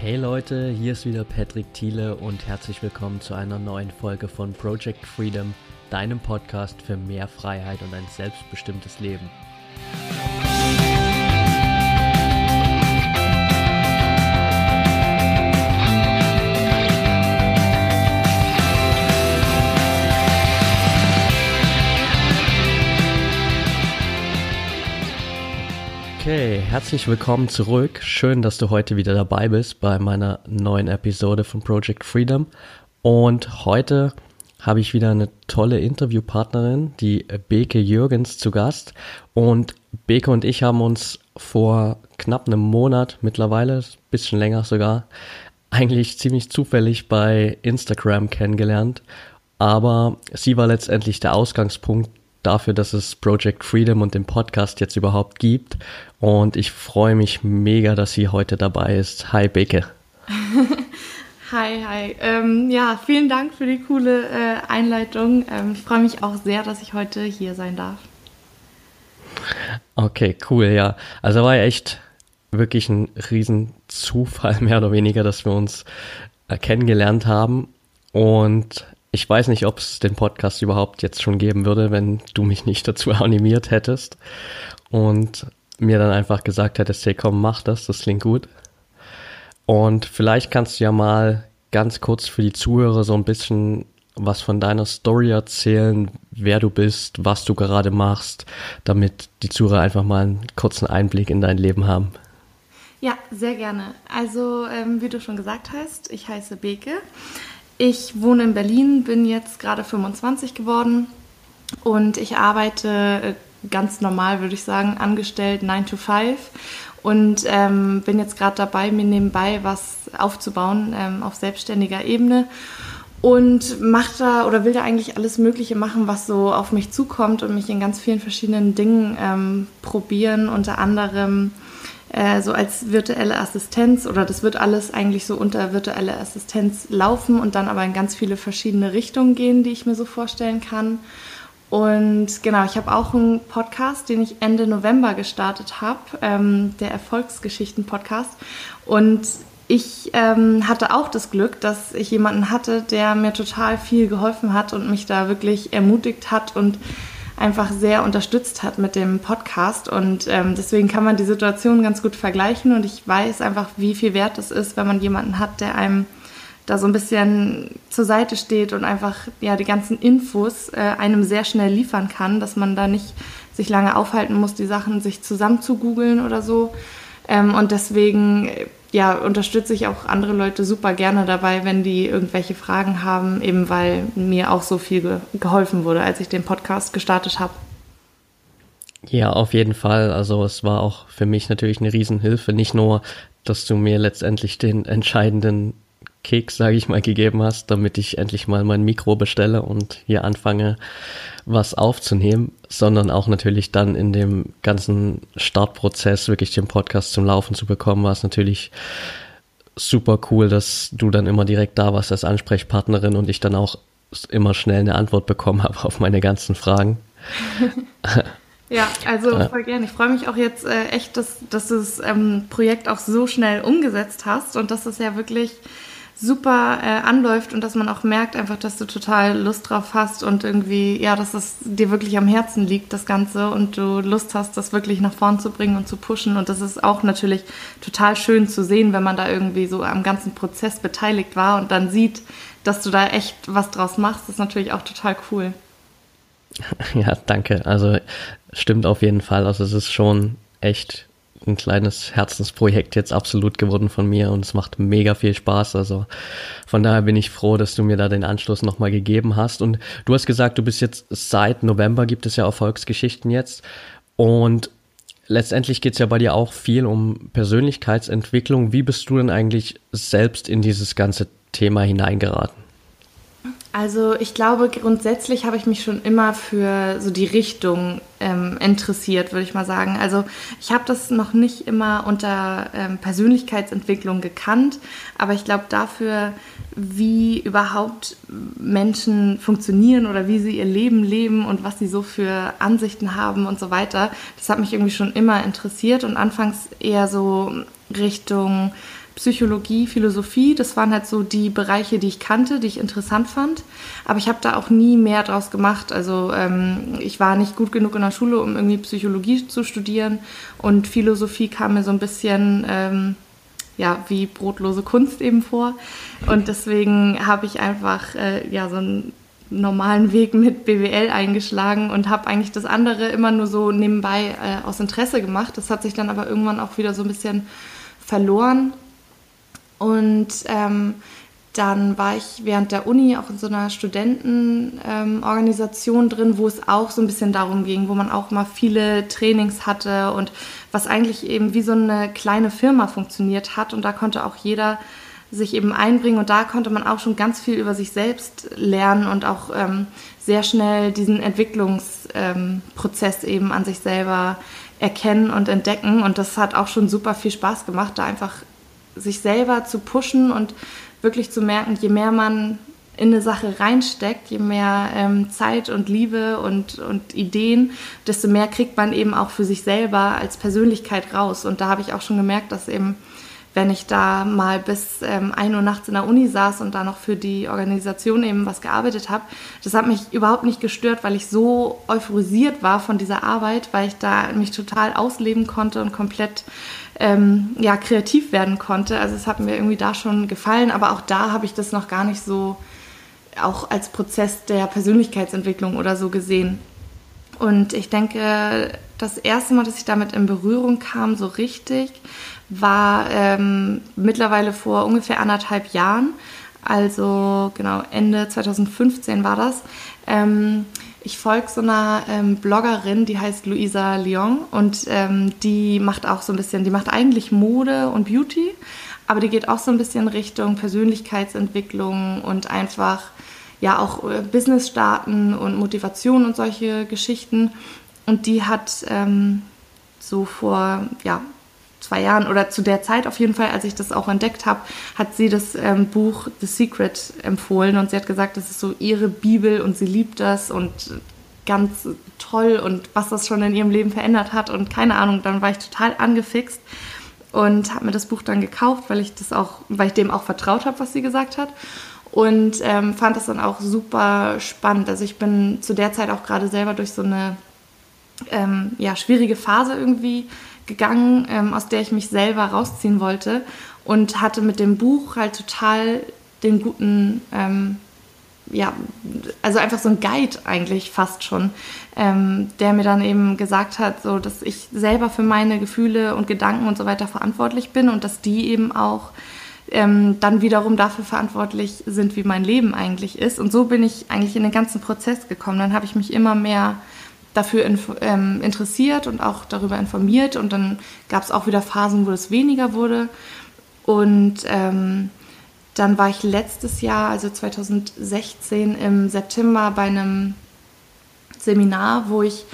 Hey Leute, hier ist wieder Patrick Thiele und herzlich willkommen zu einer neuen Folge von Project Freedom, deinem Podcast für mehr Freiheit und ein selbstbestimmtes Leben. Okay, herzlich willkommen zurück. Schön, dass du heute wieder dabei bist bei meiner neuen Episode von Project Freedom. Und heute habe ich wieder eine tolle Interviewpartnerin, die Beke Jürgens, zu Gast. Und Beke und ich haben uns vor knapp einem Monat mittlerweile, ein bisschen länger sogar, eigentlich ziemlich zufällig bei Instagram kennengelernt. Aber sie war letztendlich der Ausgangspunkt dafür, dass es Project Freedom und den Podcast jetzt überhaupt gibt. Und ich freue mich mega, dass sie heute dabei ist. Hi, Beke. hi, hi. Ähm, ja, vielen Dank für die coole äh, Einleitung. Ähm, ich freue mich auch sehr, dass ich heute hier sein darf. Okay, cool, ja. Also war ja echt wirklich ein Riesenzufall, mehr oder weniger, dass wir uns äh, kennengelernt haben. Und ich weiß nicht, ob es den Podcast überhaupt jetzt schon geben würde, wenn du mich nicht dazu animiert hättest und mir dann einfach gesagt hättest, hey komm, mach das, das klingt gut. Und vielleicht kannst du ja mal ganz kurz für die Zuhörer so ein bisschen was von deiner Story erzählen, wer du bist, was du gerade machst, damit die Zuhörer einfach mal einen kurzen Einblick in dein Leben haben. Ja, sehr gerne. Also, ähm, wie du schon gesagt hast, ich heiße Beke. Ich wohne in Berlin, bin jetzt gerade 25 geworden und ich arbeite äh, ganz normal, würde ich sagen, angestellt 9 to 5 und ähm, bin jetzt gerade dabei, mir nebenbei was aufzubauen ähm, auf selbstständiger Ebene und macht da oder will da eigentlich alles Mögliche machen, was so auf mich zukommt und mich in ganz vielen verschiedenen Dingen ähm, probieren, unter anderem äh, so als virtuelle Assistenz oder das wird alles eigentlich so unter virtuelle Assistenz laufen und dann aber in ganz viele verschiedene Richtungen gehen, die ich mir so vorstellen kann. Und genau, ich habe auch einen Podcast, den ich Ende November gestartet habe, ähm, der Erfolgsgeschichten-Podcast. Und ich ähm, hatte auch das Glück, dass ich jemanden hatte, der mir total viel geholfen hat und mich da wirklich ermutigt hat und einfach sehr unterstützt hat mit dem Podcast. Und ähm, deswegen kann man die Situation ganz gut vergleichen. Und ich weiß einfach, wie viel wert es ist, wenn man jemanden hat, der einem da so ein bisschen zur Seite steht und einfach ja die ganzen Infos äh, einem sehr schnell liefern kann, dass man da nicht sich lange aufhalten muss, die Sachen sich zusammen zu googeln oder so. Ähm, und deswegen ja, unterstütze ich auch andere Leute super gerne dabei, wenn die irgendwelche Fragen haben, eben weil mir auch so viel ge geholfen wurde, als ich den Podcast gestartet habe. Ja, auf jeden Fall. Also es war auch für mich natürlich eine Riesenhilfe. Nicht nur, dass du mir letztendlich den entscheidenden Keks, sage ich mal, gegeben hast, damit ich endlich mal mein Mikro bestelle und hier anfange, was aufzunehmen, sondern auch natürlich dann in dem ganzen Startprozess wirklich den Podcast zum Laufen zu bekommen, war es natürlich super cool, dass du dann immer direkt da warst als Ansprechpartnerin und ich dann auch immer schnell eine Antwort bekommen habe auf meine ganzen Fragen. Ja, also voll gerne. Ich freue mich auch jetzt äh, echt, dass, dass du das ähm, Projekt auch so schnell umgesetzt hast und dass es ja wirklich super äh, anläuft und dass man auch merkt einfach, dass du total Lust drauf hast und irgendwie, ja, dass es dir wirklich am Herzen liegt, das Ganze und du Lust hast, das wirklich nach vorn zu bringen und zu pushen und das ist auch natürlich total schön zu sehen, wenn man da irgendwie so am ganzen Prozess beteiligt war und dann sieht, dass du da echt was draus machst, das ist natürlich auch total cool. Ja, danke. Also stimmt auf jeden Fall. Also es ist schon echt ein kleines Herzensprojekt jetzt absolut geworden von mir und es macht mega viel Spaß. Also von daher bin ich froh, dass du mir da den Anschluss nochmal gegeben hast. Und du hast gesagt, du bist jetzt seit November gibt es ja Erfolgsgeschichten jetzt. Und letztendlich geht es ja bei dir auch viel um Persönlichkeitsentwicklung. Wie bist du denn eigentlich selbst in dieses ganze Thema hineingeraten? Also ich glaube, grundsätzlich habe ich mich schon immer für so die Richtung ähm, interessiert, würde ich mal sagen. Also ich habe das noch nicht immer unter ähm, Persönlichkeitsentwicklung gekannt, aber ich glaube dafür, wie überhaupt Menschen funktionieren oder wie sie ihr Leben leben und was sie so für Ansichten haben und so weiter, das hat mich irgendwie schon immer interessiert und anfangs eher so Richtung Psychologie, Philosophie. Das waren halt so die Bereiche, die ich kannte, die ich interessant fand. Aber ich habe da auch nie mehr draus gemacht. Also ähm, ich war nicht gut genug in der Schule, um irgendwie Psychologie zu studieren. Und Philosophie kam mir so ein bisschen ähm, ja, wie brotlose Kunst eben vor. Und deswegen habe ich einfach äh, ja, so einen normalen Weg mit BWL eingeschlagen und habe eigentlich das andere immer nur so nebenbei äh, aus Interesse gemacht. Das hat sich dann aber irgendwann auch wieder so ein bisschen verloren. Und ähm, dann war ich während der Uni auch in so einer Studentenorganisation ähm, drin, wo es auch so ein bisschen darum ging, wo man auch mal viele Trainings hatte und was eigentlich eben wie so eine kleine Firma funktioniert hat. Und da konnte auch jeder sich eben einbringen und da konnte man auch schon ganz viel über sich selbst lernen und auch ähm, sehr schnell diesen Entwicklungsprozess ähm, eben an sich selber erkennen und entdecken. Und das hat auch schon super viel Spaß gemacht, da einfach sich selber zu pushen und wirklich zu merken, je mehr man in eine Sache reinsteckt, je mehr ähm, Zeit und Liebe und, und Ideen, desto mehr kriegt man eben auch für sich selber als Persönlichkeit raus. Und da habe ich auch schon gemerkt, dass eben, wenn ich da mal bis ähm, 1 Uhr nachts in der Uni saß und da noch für die Organisation eben was gearbeitet habe, das hat mich überhaupt nicht gestört, weil ich so euphorisiert war von dieser Arbeit, weil ich da mich total ausleben konnte und komplett ähm, ja, kreativ werden konnte. Also es hat mir irgendwie da schon gefallen, aber auch da habe ich das noch gar nicht so auch als Prozess der Persönlichkeitsentwicklung oder so gesehen. Und ich denke, das erste Mal, dass ich damit in Berührung kam, so richtig, war ähm, mittlerweile vor ungefähr anderthalb Jahren. Also genau, Ende 2015 war das. Ähm, ich folge so einer ähm, Bloggerin, die heißt Luisa Lyon und ähm, die macht auch so ein bisschen, die macht eigentlich Mode und Beauty, aber die geht auch so ein bisschen Richtung Persönlichkeitsentwicklung und einfach ja auch äh, Business starten und Motivation und solche Geschichten. Und die hat ähm, so vor ja, zwei Jahren oder zu der Zeit auf jeden Fall, als ich das auch entdeckt habe, hat sie das ähm, Buch The Secret empfohlen und sie hat gesagt, das ist so ihre Bibel und sie liebt das und ganz toll und was das schon in ihrem Leben verändert hat und keine Ahnung, dann war ich total angefixt und habe mir das Buch dann gekauft, weil ich das auch, weil ich dem auch vertraut habe, was sie gesagt hat und ähm, fand das dann auch super spannend. Also ich bin zu der Zeit auch gerade selber durch so eine ähm, ja, schwierige Phase irgendwie gegangen, ähm, aus der ich mich selber rausziehen wollte und hatte mit dem Buch halt total den guten, ähm, ja, also einfach so ein Guide eigentlich fast schon, ähm, der mir dann eben gesagt hat, so dass ich selber für meine Gefühle und Gedanken und so weiter verantwortlich bin und dass die eben auch ähm, dann wiederum dafür verantwortlich sind, wie mein Leben eigentlich ist. Und so bin ich eigentlich in den ganzen Prozess gekommen. Dann habe ich mich immer mehr dafür ähm, interessiert und auch darüber informiert. Und dann gab es auch wieder Phasen, wo es weniger wurde. Und ähm, dann war ich letztes Jahr, also 2016, im September bei einem Seminar, wo ich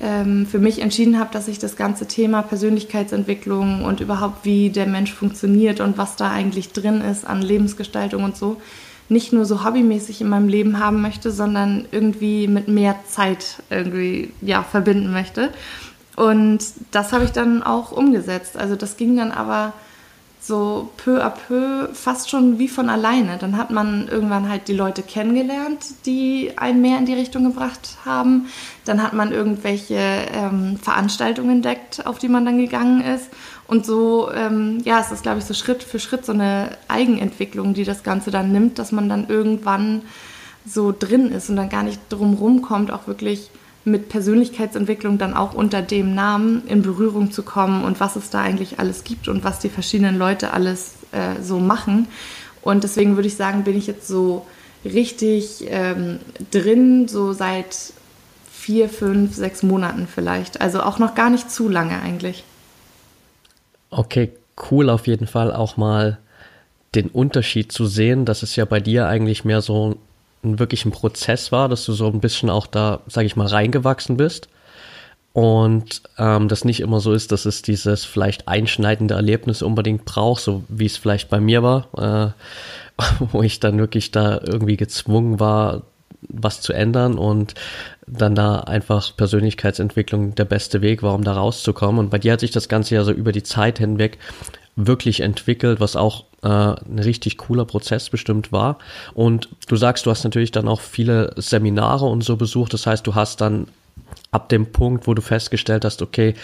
ähm, für mich entschieden habe, dass ich das ganze Thema Persönlichkeitsentwicklung und überhaupt wie der Mensch funktioniert und was da eigentlich drin ist an Lebensgestaltung und so, nicht nur so hobbymäßig in meinem Leben haben möchte, sondern irgendwie mit mehr Zeit irgendwie ja verbinden möchte. Und das habe ich dann auch umgesetzt. Also das ging dann aber so peu à peu fast schon wie von alleine. Dann hat man irgendwann halt die Leute kennengelernt, die einen mehr in die Richtung gebracht haben. Dann hat man irgendwelche ähm, Veranstaltungen entdeckt, auf die man dann gegangen ist. Und so, ähm, ja, es ist, glaube ich, so Schritt für Schritt so eine Eigenentwicklung, die das Ganze dann nimmt, dass man dann irgendwann so drin ist und dann gar nicht drum rumkommt, auch wirklich mit Persönlichkeitsentwicklung dann auch unter dem Namen in Berührung zu kommen und was es da eigentlich alles gibt und was die verschiedenen Leute alles äh, so machen. Und deswegen würde ich sagen, bin ich jetzt so richtig ähm, drin, so seit vier, fünf, sechs Monaten vielleicht. Also auch noch gar nicht zu lange eigentlich. Okay, cool auf jeden Fall auch mal den Unterschied zu sehen, dass es ja bei dir eigentlich mehr so ein wirklichen Prozess war, dass du so ein bisschen auch da, sage ich mal, reingewachsen bist. Und ähm, das nicht immer so ist, dass es dieses vielleicht einschneidende Erlebnis unbedingt braucht, so wie es vielleicht bei mir war, äh, wo ich dann wirklich da irgendwie gezwungen war, was zu ändern und dann da einfach Persönlichkeitsentwicklung der beste Weg war, um da rauszukommen. Und bei dir hat sich das Ganze ja so über die Zeit hinweg wirklich entwickelt, was auch äh, ein richtig cooler Prozess bestimmt war. Und du sagst, du hast natürlich dann auch viele Seminare und so besucht. Das heißt, du hast dann ab dem Punkt, wo du festgestellt hast, okay,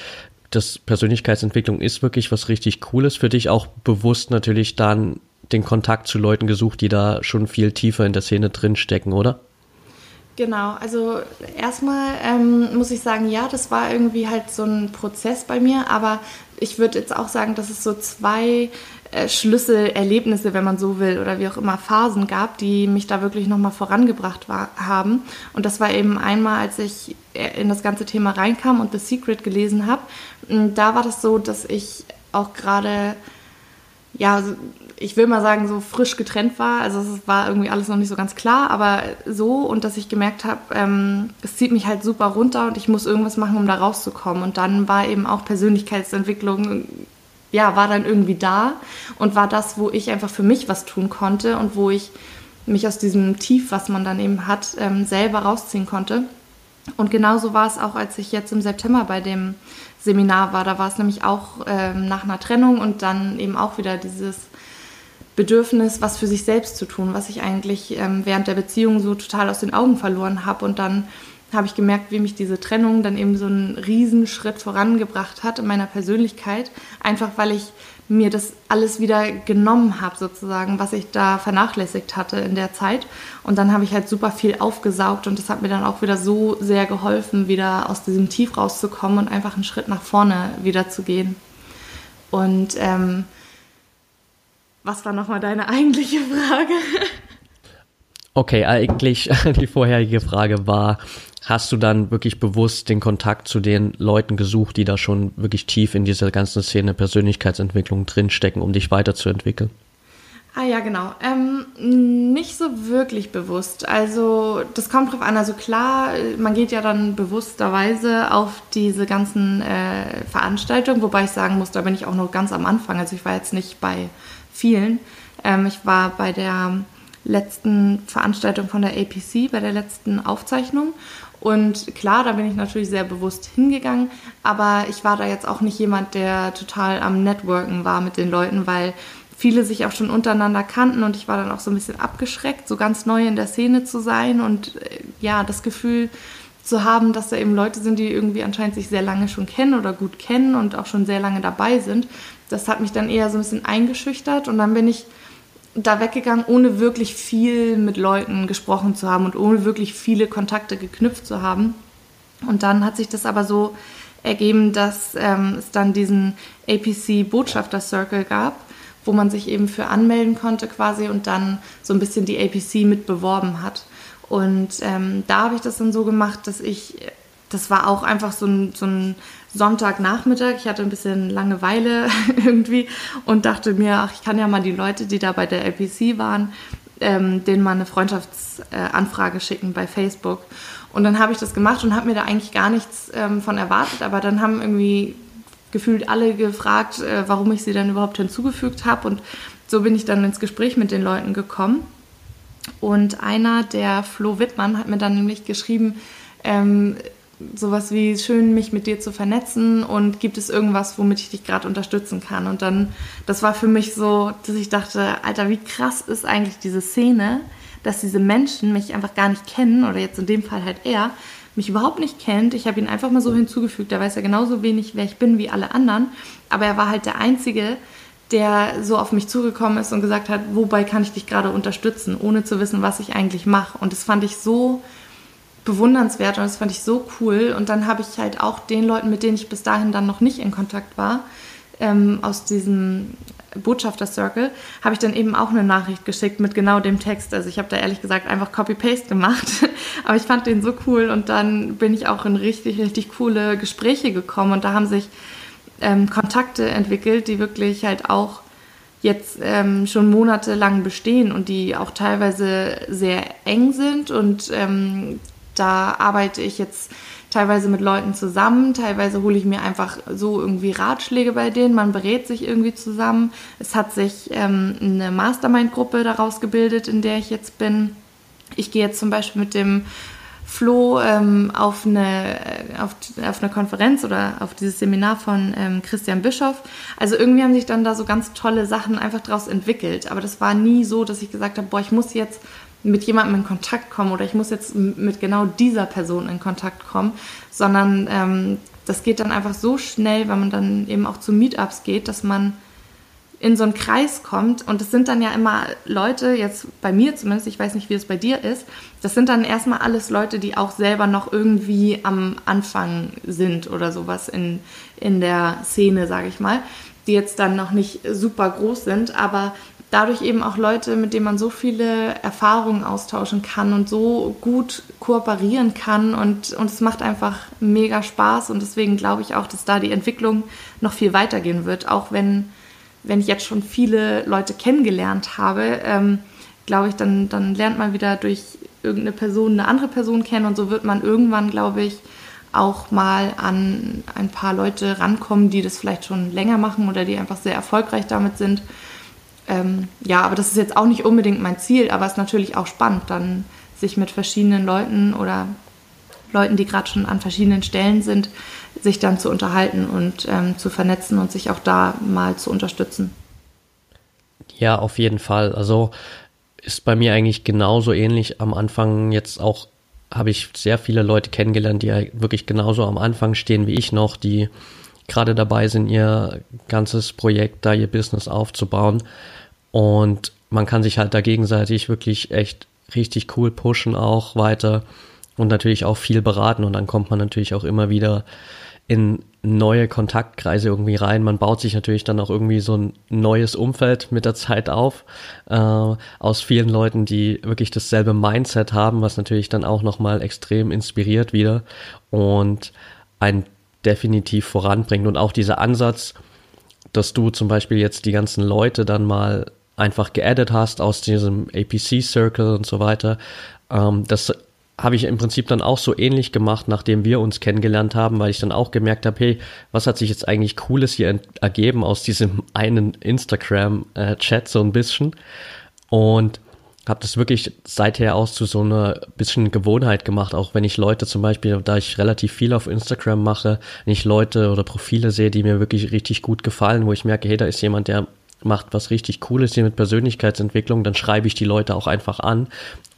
das Persönlichkeitsentwicklung ist wirklich was richtig Cooles für dich, auch bewusst natürlich dann den Kontakt zu Leuten gesucht, die da schon viel tiefer in der Szene drinstecken, oder? Genau, also erstmal ähm, muss ich sagen, ja, das war irgendwie halt so ein Prozess bei mir, aber ich würde jetzt auch sagen, dass es so zwei äh, Schlüsselerlebnisse, wenn man so will, oder wie auch immer Phasen gab, die mich da wirklich nochmal vorangebracht war, haben. Und das war eben einmal, als ich äh, in das ganze Thema reinkam und The Secret gelesen habe. Da war das so, dass ich auch gerade ja, ich will mal sagen, so frisch getrennt war. Also es war irgendwie alles noch nicht so ganz klar, aber so und dass ich gemerkt habe, ähm, es zieht mich halt super runter und ich muss irgendwas machen, um da rauszukommen. Und dann war eben auch Persönlichkeitsentwicklung, ja, war dann irgendwie da und war das, wo ich einfach für mich was tun konnte und wo ich mich aus diesem Tief, was man dann eben hat, ähm, selber rausziehen konnte. Und genauso war es auch, als ich jetzt im September bei dem Seminar war. Da war es nämlich auch ähm, nach einer Trennung und dann eben auch wieder dieses Bedürfnis, was für sich selbst zu tun, was ich eigentlich ähm, während der Beziehung so total aus den Augen verloren habe. Und dann habe ich gemerkt, wie mich diese Trennung dann eben so einen Riesenschritt vorangebracht hat in meiner Persönlichkeit, einfach weil ich mir das alles wieder genommen habe, sozusagen, was ich da vernachlässigt hatte in der Zeit. Und dann habe ich halt super viel aufgesaugt und das hat mir dann auch wieder so sehr geholfen, wieder aus diesem Tief rauszukommen und einfach einen Schritt nach vorne wieder zu gehen. Und ähm, was war nochmal deine eigentliche Frage? Okay, eigentlich die vorherige Frage war, hast du dann wirklich bewusst den Kontakt zu den Leuten gesucht, die da schon wirklich tief in dieser ganzen Szene Persönlichkeitsentwicklung drinstecken, um dich weiterzuentwickeln? Ah ja, genau. Ähm, nicht so wirklich bewusst. Also das kommt drauf an. Also klar, man geht ja dann bewussterweise auf diese ganzen äh, Veranstaltungen, wobei ich sagen muss, da bin ich auch noch ganz am Anfang. Also ich war jetzt nicht bei vielen. Ähm, ich war bei der letzten Veranstaltung von der APC, bei der letzten Aufzeichnung und klar, da bin ich natürlich sehr bewusst hingegangen, aber ich war da jetzt auch nicht jemand, der total am Networken war mit den Leuten, weil viele sich auch schon untereinander kannten und ich war dann auch so ein bisschen abgeschreckt, so ganz neu in der Szene zu sein und äh, ja, das Gefühl zu haben, dass da eben Leute sind, die irgendwie anscheinend sich sehr lange schon kennen oder gut kennen und auch schon sehr lange dabei sind. Das hat mich dann eher so ein bisschen eingeschüchtert und dann bin ich da weggegangen, ohne wirklich viel mit Leuten gesprochen zu haben und ohne wirklich viele Kontakte geknüpft zu haben. Und dann hat sich das aber so ergeben, dass ähm, es dann diesen APC Botschafter Circle gab, wo man sich eben für anmelden konnte quasi und dann so ein bisschen die APC mit beworben hat. Und ähm, da habe ich das dann so gemacht, dass ich, das war auch einfach so ein, so ein Sonntagnachmittag. Ich hatte ein bisschen Langeweile irgendwie und dachte mir, ach, ich kann ja mal die Leute, die da bei der LPC waren, ähm, denen mal eine Freundschaftsanfrage äh, schicken bei Facebook. Und dann habe ich das gemacht und habe mir da eigentlich gar nichts ähm, von erwartet. Aber dann haben irgendwie gefühlt alle gefragt, äh, warum ich sie dann überhaupt hinzugefügt habe. Und so bin ich dann ins Gespräch mit den Leuten gekommen. Und einer, der Flo Wittmann, hat mir dann nämlich geschrieben, ähm, sowas wie schön, mich mit dir zu vernetzen und gibt es irgendwas, womit ich dich gerade unterstützen kann? Und dann, das war für mich so, dass ich dachte, Alter, wie krass ist eigentlich diese Szene, dass diese Menschen mich einfach gar nicht kennen oder jetzt in dem Fall halt er, mich überhaupt nicht kennt. Ich habe ihn einfach mal so hinzugefügt. Er weiß ja genauso wenig, wer ich bin wie alle anderen. Aber er war halt der Einzige, der so auf mich zugekommen ist und gesagt hat, wobei kann ich dich gerade unterstützen, ohne zu wissen, was ich eigentlich mache. Und das fand ich so bewundernswert und das fand ich so cool. Und dann habe ich halt auch den Leuten, mit denen ich bis dahin dann noch nicht in Kontakt war, ähm, aus diesem Botschafter-Circle, habe ich dann eben auch eine Nachricht geschickt mit genau dem Text. Also ich habe da ehrlich gesagt einfach Copy-Paste gemacht, aber ich fand den so cool und dann bin ich auch in richtig, richtig coole Gespräche gekommen und da haben sich ähm, Kontakte entwickelt, die wirklich halt auch jetzt ähm, schon monatelang bestehen und die auch teilweise sehr eng sind und ähm, da arbeite ich jetzt teilweise mit Leuten zusammen, teilweise hole ich mir einfach so irgendwie Ratschläge bei denen, man berät sich irgendwie zusammen. Es hat sich ähm, eine Mastermind-Gruppe daraus gebildet, in der ich jetzt bin. Ich gehe jetzt zum Beispiel mit dem Flo ähm, auf, eine, auf, auf eine Konferenz oder auf dieses Seminar von ähm, Christian Bischoff. Also irgendwie haben sich dann da so ganz tolle Sachen einfach daraus entwickelt. Aber das war nie so, dass ich gesagt habe, boah, ich muss jetzt mit jemandem in Kontakt kommen oder ich muss jetzt mit genau dieser Person in Kontakt kommen, sondern ähm, das geht dann einfach so schnell, wenn man dann eben auch zu Meetups geht, dass man in so einen Kreis kommt. Und es sind dann ja immer Leute, jetzt bei mir zumindest, ich weiß nicht, wie es bei dir ist, das sind dann erstmal alles Leute, die auch selber noch irgendwie am Anfang sind oder sowas in, in der Szene, sage ich mal, die jetzt dann noch nicht super groß sind, aber dadurch eben auch Leute, mit denen man so viele Erfahrungen austauschen kann und so gut kooperieren kann. Und, und es macht einfach mega Spaß. Und deswegen glaube ich auch, dass da die Entwicklung noch viel weitergehen wird, auch wenn wenn ich jetzt schon viele Leute kennengelernt habe, ähm, glaube ich, dann, dann lernt man wieder durch irgendeine Person eine andere Person kennen. Und so wird man irgendwann, glaube ich, auch mal an ein paar Leute rankommen, die das vielleicht schon länger machen oder die einfach sehr erfolgreich damit sind. Ähm, ja, aber das ist jetzt auch nicht unbedingt mein Ziel, aber es ist natürlich auch spannend, dann sich mit verschiedenen Leuten oder Leuten, die gerade schon an verschiedenen Stellen sind, sich dann zu unterhalten und ähm, zu vernetzen und sich auch da mal zu unterstützen. Ja, auf jeden Fall. Also ist bei mir eigentlich genauso ähnlich. Am Anfang jetzt auch habe ich sehr viele Leute kennengelernt, die wirklich genauso am Anfang stehen wie ich noch, die gerade dabei sind, ihr ganzes Projekt, da ihr Business aufzubauen. Und man kann sich halt da gegenseitig wirklich echt richtig cool pushen auch weiter und natürlich auch viel beraten und dann kommt man natürlich auch immer wieder in neue Kontaktkreise irgendwie rein. Man baut sich natürlich dann auch irgendwie so ein neues Umfeld mit der Zeit auf, äh, aus vielen Leuten, die wirklich dasselbe Mindset haben, was natürlich dann auch nochmal extrem inspiriert wieder und einen definitiv voranbringt. Und auch dieser Ansatz, dass du zum Beispiel jetzt die ganzen Leute dann mal einfach geaddet hast aus diesem APC Circle und so weiter, ähm, das habe ich im Prinzip dann auch so ähnlich gemacht, nachdem wir uns kennengelernt haben, weil ich dann auch gemerkt habe, hey, was hat sich jetzt eigentlich Cooles hier ergeben aus diesem einen Instagram-Chat so ein bisschen und habe das wirklich seither aus zu so einer bisschen Gewohnheit gemacht, auch wenn ich Leute zum Beispiel, da ich relativ viel auf Instagram mache, wenn ich Leute oder Profile sehe, die mir wirklich richtig gut gefallen, wo ich merke, hey, da ist jemand, der macht was richtig Cooles hier mit Persönlichkeitsentwicklung, dann schreibe ich die Leute auch einfach an.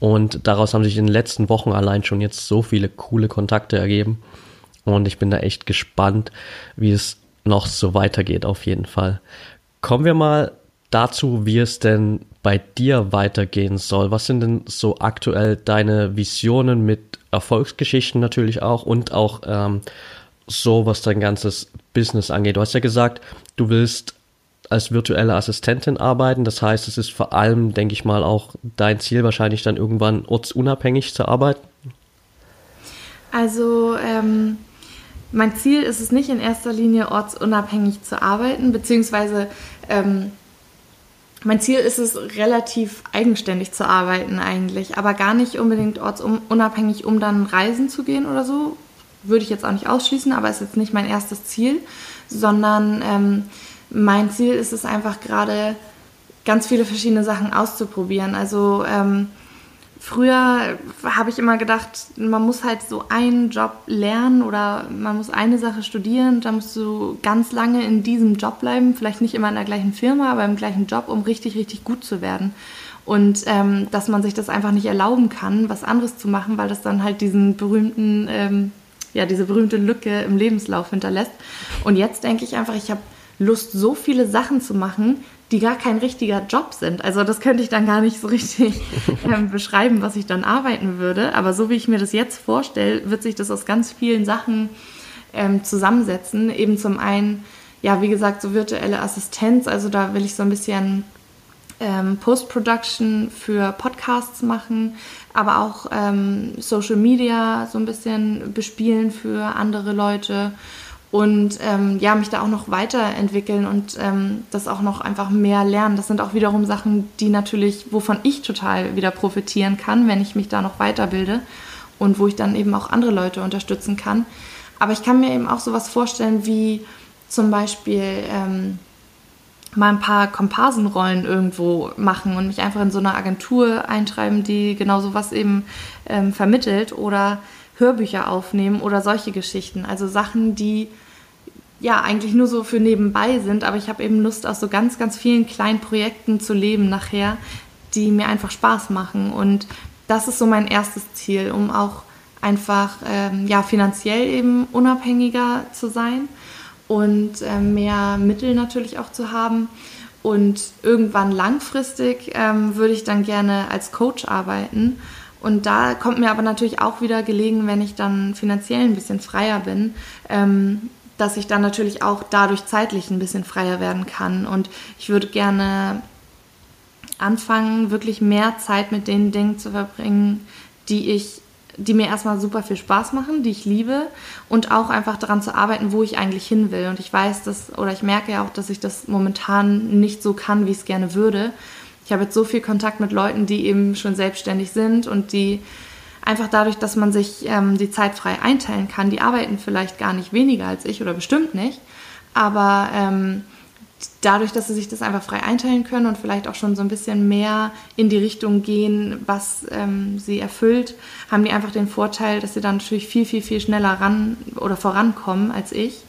Und daraus haben sich in den letzten Wochen allein schon jetzt so viele coole Kontakte ergeben. Und ich bin da echt gespannt, wie es noch so weitergeht, auf jeden Fall. Kommen wir mal dazu, wie es denn bei dir weitergehen soll. Was sind denn so aktuell deine Visionen mit Erfolgsgeschichten natürlich auch und auch ähm, so, was dein ganzes Business angeht? Du hast ja gesagt, du willst als virtuelle Assistentin arbeiten. Das heißt, es ist vor allem, denke ich mal, auch dein Ziel wahrscheinlich dann irgendwann ortsunabhängig zu arbeiten. Also ähm, mein Ziel ist es nicht in erster Linie ortsunabhängig zu arbeiten, beziehungsweise ähm, mein Ziel ist es relativ eigenständig zu arbeiten eigentlich, aber gar nicht unbedingt ortsunabhängig, um dann reisen zu gehen oder so. Würde ich jetzt auch nicht ausschließen, aber ist jetzt nicht mein erstes Ziel, sondern ähm, mein Ziel ist es einfach gerade, ganz viele verschiedene Sachen auszuprobieren. Also ähm, früher habe ich immer gedacht, man muss halt so einen Job lernen oder man muss eine Sache studieren, dann musst du ganz lange in diesem Job bleiben, vielleicht nicht immer in der gleichen Firma, aber im gleichen Job, um richtig, richtig gut zu werden. Und ähm, dass man sich das einfach nicht erlauben kann, was anderes zu machen, weil das dann halt diesen berühmten, ähm, ja, diese berühmte Lücke im Lebenslauf hinterlässt. Und jetzt denke ich einfach, ich habe Lust, so viele Sachen zu machen, die gar kein richtiger Job sind. Also das könnte ich dann gar nicht so richtig ähm, beschreiben, was ich dann arbeiten würde. Aber so wie ich mir das jetzt vorstelle, wird sich das aus ganz vielen Sachen ähm, zusammensetzen. Eben zum einen, ja, wie gesagt, so virtuelle Assistenz. Also da will ich so ein bisschen ähm, Post-Production für Podcasts machen, aber auch ähm, Social Media so ein bisschen bespielen für andere Leute und ähm, ja, mich da auch noch weiterentwickeln und ähm, das auch noch einfach mehr lernen. Das sind auch wiederum Sachen, die natürlich, wovon ich total wieder profitieren kann, wenn ich mich da noch weiterbilde und wo ich dann eben auch andere Leute unterstützen kann. Aber ich kann mir eben auch sowas vorstellen wie zum Beispiel ähm, mal ein paar Komparsenrollen irgendwo machen und mich einfach in so eine Agentur einschreiben, die genau sowas eben ähm, vermittelt oder Hörbücher aufnehmen oder solche Geschichten. Also Sachen, die ja eigentlich nur so für nebenbei sind, aber ich habe eben Lust, aus so ganz, ganz vielen kleinen Projekten zu leben nachher, die mir einfach Spaß machen. Und das ist so mein erstes Ziel, um auch einfach ähm, ja, finanziell eben unabhängiger zu sein und äh, mehr Mittel natürlich auch zu haben. Und irgendwann langfristig ähm, würde ich dann gerne als Coach arbeiten. Und da kommt mir aber natürlich auch wieder gelegen, wenn ich dann finanziell ein bisschen freier bin, ähm, dass ich dann natürlich auch dadurch zeitlich ein bisschen freier werden kann. Und ich würde gerne anfangen, wirklich mehr Zeit mit den Dingen zu verbringen, die ich die mir erstmal super viel Spaß machen, die ich liebe und auch einfach daran zu arbeiten, wo ich eigentlich hin will. Und ich weiß, dass, oder ich merke ja auch, dass ich das momentan nicht so kann, wie ich es gerne würde. Ich habe jetzt so viel Kontakt mit Leuten, die eben schon selbstständig sind und die einfach dadurch, dass man sich ähm, die Zeit frei einteilen kann, die arbeiten vielleicht gar nicht weniger als ich oder bestimmt nicht, aber ähm, dadurch, dass sie sich das einfach frei einteilen können und vielleicht auch schon so ein bisschen mehr in die Richtung gehen, was ähm, sie erfüllt, haben die einfach den Vorteil, dass sie dann natürlich viel, viel, viel schneller ran oder vorankommen als ich.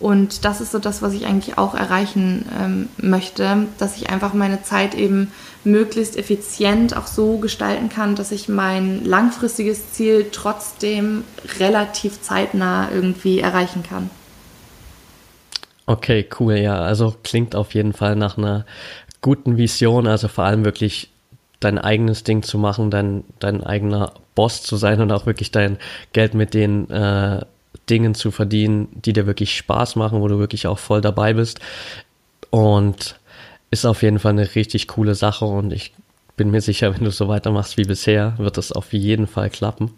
Und das ist so das, was ich eigentlich auch erreichen ähm, möchte, dass ich einfach meine Zeit eben möglichst effizient auch so gestalten kann, dass ich mein langfristiges Ziel trotzdem relativ zeitnah irgendwie erreichen kann. Okay, cool, ja. Also klingt auf jeden Fall nach einer guten Vision, also vor allem wirklich dein eigenes Ding zu machen, dein, dein eigener Boss zu sein und auch wirklich dein Geld mit den äh, Dingen zu verdienen, die dir wirklich Spaß machen, wo du wirklich auch voll dabei bist. Und ist auf jeden Fall eine richtig coole Sache und ich bin mir sicher, wenn du so weitermachst wie bisher, wird das auf jeden Fall klappen.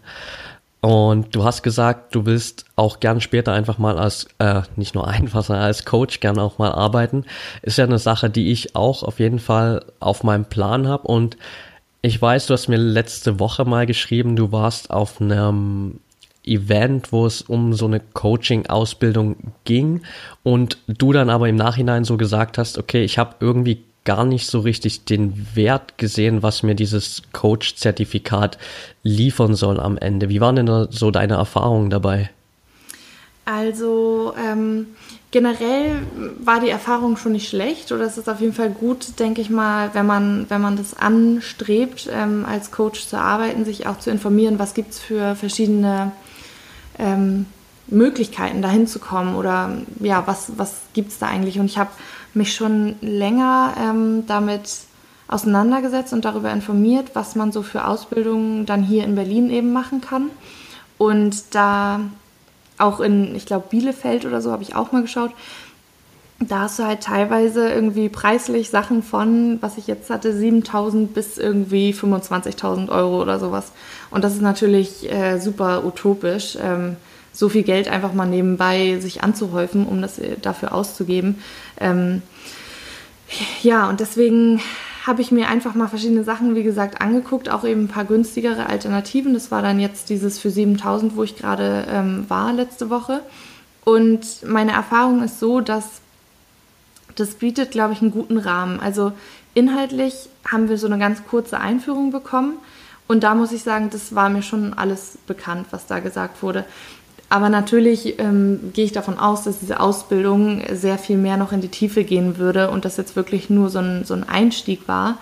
Und du hast gesagt, du willst auch gern später einfach mal als, äh, nicht nur einfach, sondern als Coach gern auch mal arbeiten. Ist ja eine Sache, die ich auch auf jeden Fall auf meinem Plan habe. Und ich weiß, du hast mir letzte Woche mal geschrieben, du warst auf einem Event, wo es um so eine Coaching-Ausbildung ging und du dann aber im Nachhinein so gesagt hast, okay, ich habe irgendwie gar nicht so richtig den Wert gesehen, was mir dieses Coach-Zertifikat liefern soll am Ende. Wie waren denn so deine Erfahrungen dabei? Also ähm, generell war die Erfahrung schon nicht schlecht oder es ist auf jeden Fall gut, denke ich mal, wenn man, wenn man das anstrebt, ähm, als Coach zu arbeiten, sich auch zu informieren, was gibt es für verschiedene ähm, Möglichkeiten, dahin zu kommen oder ja, was, was gibt es da eigentlich? Und ich habe mich schon länger ähm, damit auseinandergesetzt und darüber informiert, was man so für Ausbildungen dann hier in Berlin eben machen kann. Und da auch in, ich glaube, Bielefeld oder so habe ich auch mal geschaut. Da hast du halt teilweise irgendwie preislich Sachen von, was ich jetzt hatte, 7.000 bis irgendwie 25.000 Euro oder sowas. Und das ist natürlich äh, super utopisch. Ähm, so viel Geld einfach mal nebenbei sich anzuhäufen, um das äh, dafür auszugeben. Ähm, ja, und deswegen habe ich mir einfach mal verschiedene Sachen, wie gesagt, angeguckt, auch eben ein paar günstigere Alternativen. Das war dann jetzt dieses für 7000, wo ich gerade ähm, war letzte Woche. Und meine Erfahrung ist so, dass das bietet, glaube ich, einen guten Rahmen. Also inhaltlich haben wir so eine ganz kurze Einführung bekommen. Und da muss ich sagen, das war mir schon alles bekannt, was da gesagt wurde. Aber natürlich ähm, gehe ich davon aus, dass diese Ausbildung sehr viel mehr noch in die Tiefe gehen würde und das jetzt wirklich nur so ein, so ein Einstieg war.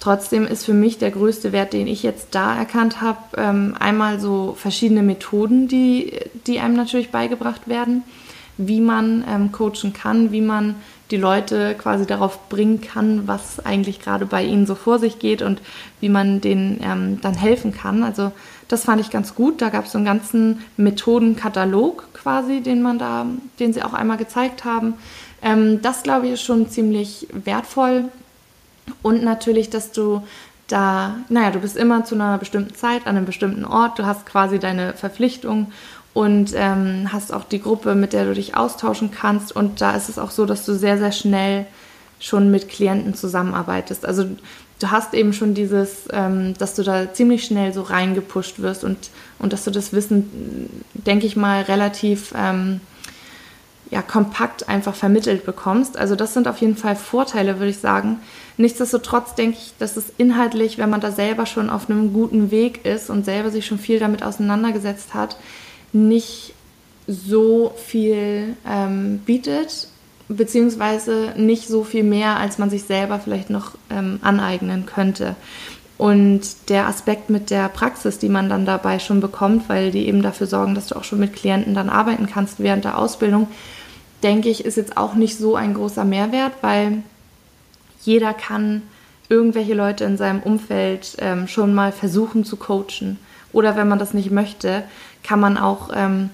Trotzdem ist für mich der größte Wert, den ich jetzt da erkannt habe, ähm, einmal so verschiedene Methoden, die, die einem natürlich beigebracht werden, wie man ähm, coachen kann, wie man die Leute quasi darauf bringen kann, was eigentlich gerade bei ihnen so vor sich geht und wie man denen ähm, dann helfen kann. Also das fand ich ganz gut. Da gab es so einen ganzen Methodenkatalog quasi, den man da, den sie auch einmal gezeigt haben. Ähm, das glaube ich ist schon ziemlich wertvoll. Und natürlich, dass du da, naja, du bist immer zu einer bestimmten Zeit an einem bestimmten Ort, du hast quasi deine Verpflichtung und ähm, hast auch die Gruppe, mit der du dich austauschen kannst. Und da ist es auch so, dass du sehr, sehr schnell schon mit Klienten zusammenarbeitest. Also du hast eben schon dieses, ähm, dass du da ziemlich schnell so reingepusht wirst und, und dass du das Wissen, denke ich mal, relativ ähm, ja, kompakt einfach vermittelt bekommst. Also das sind auf jeden Fall Vorteile, würde ich sagen. Nichtsdestotrotz denke ich, dass es inhaltlich, wenn man da selber schon auf einem guten Weg ist und selber sich schon viel damit auseinandergesetzt hat, nicht so viel ähm, bietet, beziehungsweise nicht so viel mehr, als man sich selber vielleicht noch ähm, aneignen könnte. Und der Aspekt mit der Praxis, die man dann dabei schon bekommt, weil die eben dafür sorgen, dass du auch schon mit Klienten dann arbeiten kannst während der Ausbildung, denke ich, ist jetzt auch nicht so ein großer Mehrwert, weil jeder kann irgendwelche Leute in seinem Umfeld ähm, schon mal versuchen zu coachen. Oder wenn man das nicht möchte, kann man auch ähm,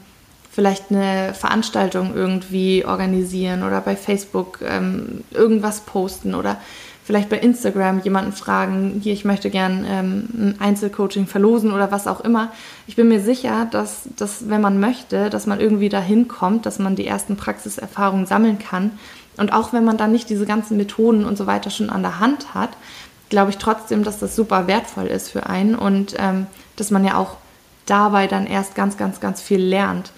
vielleicht eine Veranstaltung irgendwie organisieren oder bei Facebook ähm, irgendwas posten oder vielleicht bei Instagram jemanden fragen, hier, ich möchte gern ähm, ein Einzelcoaching verlosen oder was auch immer. Ich bin mir sicher, dass, dass, wenn man möchte, dass man irgendwie dahin kommt, dass man die ersten Praxiserfahrungen sammeln kann. Und auch wenn man dann nicht diese ganzen Methoden und so weiter schon an der Hand hat, glaube ich trotzdem, dass das super wertvoll ist für einen und ähm, dass man ja auch dabei dann erst ganz, ganz, ganz viel lernt.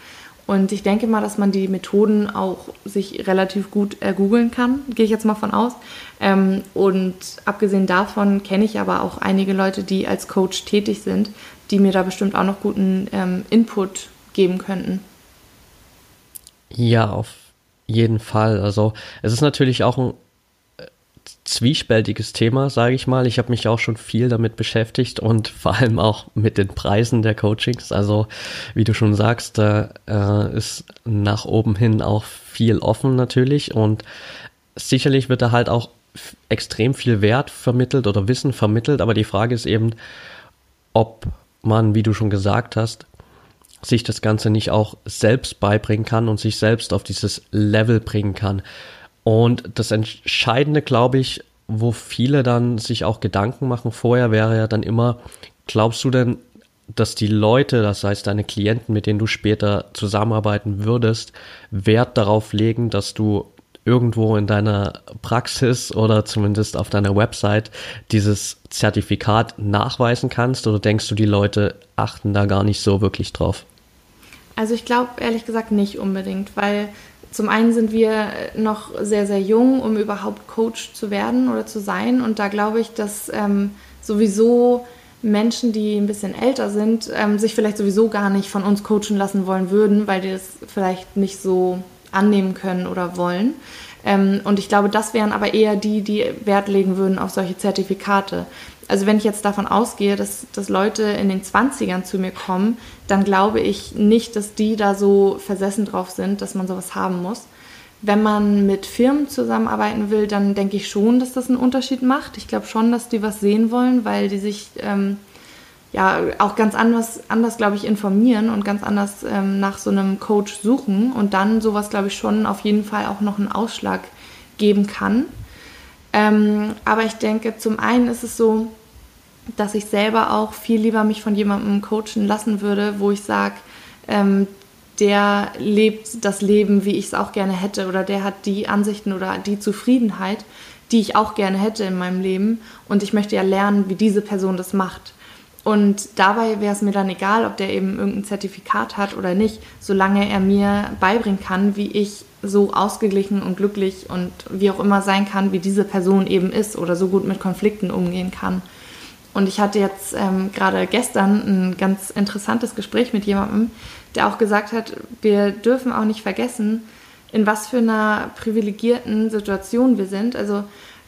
Und ich denke mal, dass man die Methoden auch sich relativ gut ergoogeln kann, gehe ich jetzt mal von aus. Ähm, und abgesehen davon kenne ich aber auch einige Leute, die als Coach tätig sind, die mir da bestimmt auch noch guten ähm, Input geben könnten. Ja, auf jeden Fall. Also es ist natürlich auch ein zwiespältiges Thema, sage ich mal. Ich habe mich auch schon viel damit beschäftigt und vor allem auch mit den Preisen der Coachings. Also wie du schon sagst, da äh, ist nach oben hin auch viel offen natürlich und sicherlich wird da halt auch extrem viel Wert vermittelt oder Wissen vermittelt, aber die Frage ist eben, ob man, wie du schon gesagt hast, sich das Ganze nicht auch selbst beibringen kann und sich selbst auf dieses Level bringen kann. Und das Entscheidende, glaube ich, wo viele dann sich auch Gedanken machen vorher, wäre ja dann immer, glaubst du denn, dass die Leute, das heißt deine Klienten, mit denen du später zusammenarbeiten würdest, Wert darauf legen, dass du irgendwo in deiner Praxis oder zumindest auf deiner Website dieses Zertifikat nachweisen kannst? Oder denkst du, die Leute achten da gar nicht so wirklich drauf? Also ich glaube ehrlich gesagt nicht unbedingt, weil zum einen sind wir noch sehr, sehr jung, um überhaupt Coach zu werden oder zu sein. Und da glaube ich, dass ähm, sowieso Menschen, die ein bisschen älter sind, ähm, sich vielleicht sowieso gar nicht von uns coachen lassen wollen würden, weil die das vielleicht nicht so annehmen können oder wollen. Ähm, und ich glaube, das wären aber eher die, die Wert legen würden auf solche Zertifikate. Also wenn ich jetzt davon ausgehe, dass, dass Leute in den 20ern zu mir kommen, dann glaube ich nicht, dass die da so versessen drauf sind, dass man sowas haben muss. Wenn man mit Firmen zusammenarbeiten will, dann denke ich schon, dass das einen Unterschied macht. Ich glaube schon, dass die was sehen wollen, weil die sich ähm, ja auch ganz anders, anders glaube ich, informieren und ganz anders ähm, nach so einem Coach suchen und dann sowas, glaube ich, schon auf jeden Fall auch noch einen Ausschlag geben kann. Ähm, aber ich denke, zum einen ist es so, dass ich selber auch viel lieber mich von jemandem coachen lassen würde, wo ich sage, ähm, der lebt das Leben, wie ich es auch gerne hätte, oder der hat die Ansichten oder die Zufriedenheit, die ich auch gerne hätte in meinem Leben. Und ich möchte ja lernen, wie diese Person das macht. Und dabei wäre es mir dann egal, ob der eben irgendein Zertifikat hat oder nicht, solange er mir beibringen kann, wie ich so ausgeglichen und glücklich und wie auch immer sein kann, wie diese Person eben ist oder so gut mit Konflikten umgehen kann. Und ich hatte jetzt ähm, gerade gestern ein ganz interessantes Gespräch mit jemandem, der auch gesagt hat, wir dürfen auch nicht vergessen, in was für einer privilegierten Situation wir sind. Also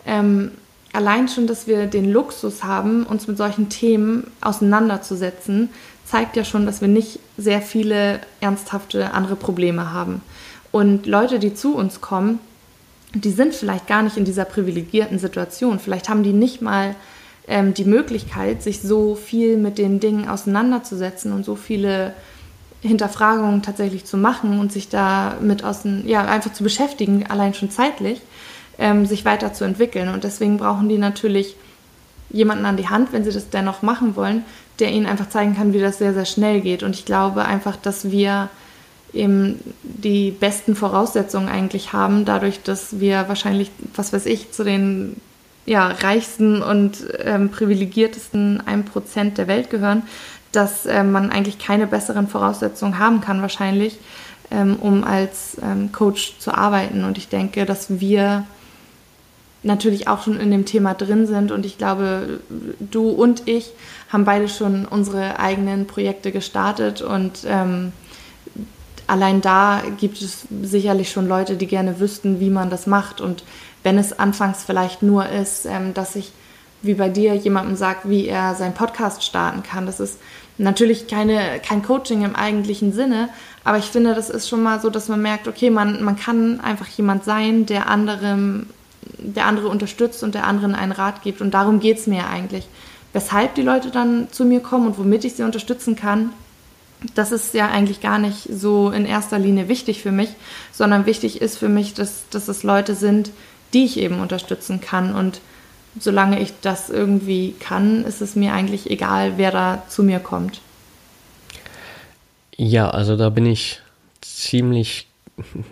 ähm, allein schon, dass wir den Luxus haben, uns mit solchen Themen auseinanderzusetzen, zeigt ja schon, dass wir nicht sehr viele ernsthafte andere Probleme haben. Und Leute, die zu uns kommen, die sind vielleicht gar nicht in dieser privilegierten Situation. Vielleicht haben die nicht mal ähm, die Möglichkeit, sich so viel mit den Dingen auseinanderzusetzen und so viele Hinterfragungen tatsächlich zu machen und sich damit außen, ja, einfach zu beschäftigen, allein schon zeitlich, ähm, sich weiterzuentwickeln. Und deswegen brauchen die natürlich jemanden an die Hand, wenn sie das dennoch machen wollen, der ihnen einfach zeigen kann, wie das sehr, sehr schnell geht. Und ich glaube einfach, dass wir eben die besten Voraussetzungen eigentlich haben, dadurch, dass wir wahrscheinlich, was weiß ich, zu den ja, reichsten und ähm, privilegiertesten 1% der Welt gehören, dass äh, man eigentlich keine besseren Voraussetzungen haben kann wahrscheinlich, ähm, um als ähm, Coach zu arbeiten. Und ich denke, dass wir natürlich auch schon in dem Thema drin sind. Und ich glaube, du und ich haben beide schon unsere eigenen Projekte gestartet. Und ähm, allein da gibt es sicherlich schon Leute, die gerne wüssten, wie man das macht. Und wenn es anfangs vielleicht nur ist, ähm, dass ich wie bei dir jemandem sagt, wie er seinen Podcast starten kann. Das ist natürlich keine, kein Coaching im eigentlichen Sinne, aber ich finde, das ist schon mal so, dass man merkt, okay, man, man kann einfach jemand sein, der anderem der andere unterstützt und der anderen einen Rat gibt. Und darum geht es mir eigentlich. Weshalb die Leute dann zu mir kommen und womit ich sie unterstützen kann, das ist ja eigentlich gar nicht so in erster Linie wichtig für mich, sondern wichtig ist für mich, dass, dass es Leute sind, die ich eben unterstützen kann. Und solange ich das irgendwie kann, ist es mir eigentlich egal, wer da zu mir kommt. Ja, also da bin ich ziemlich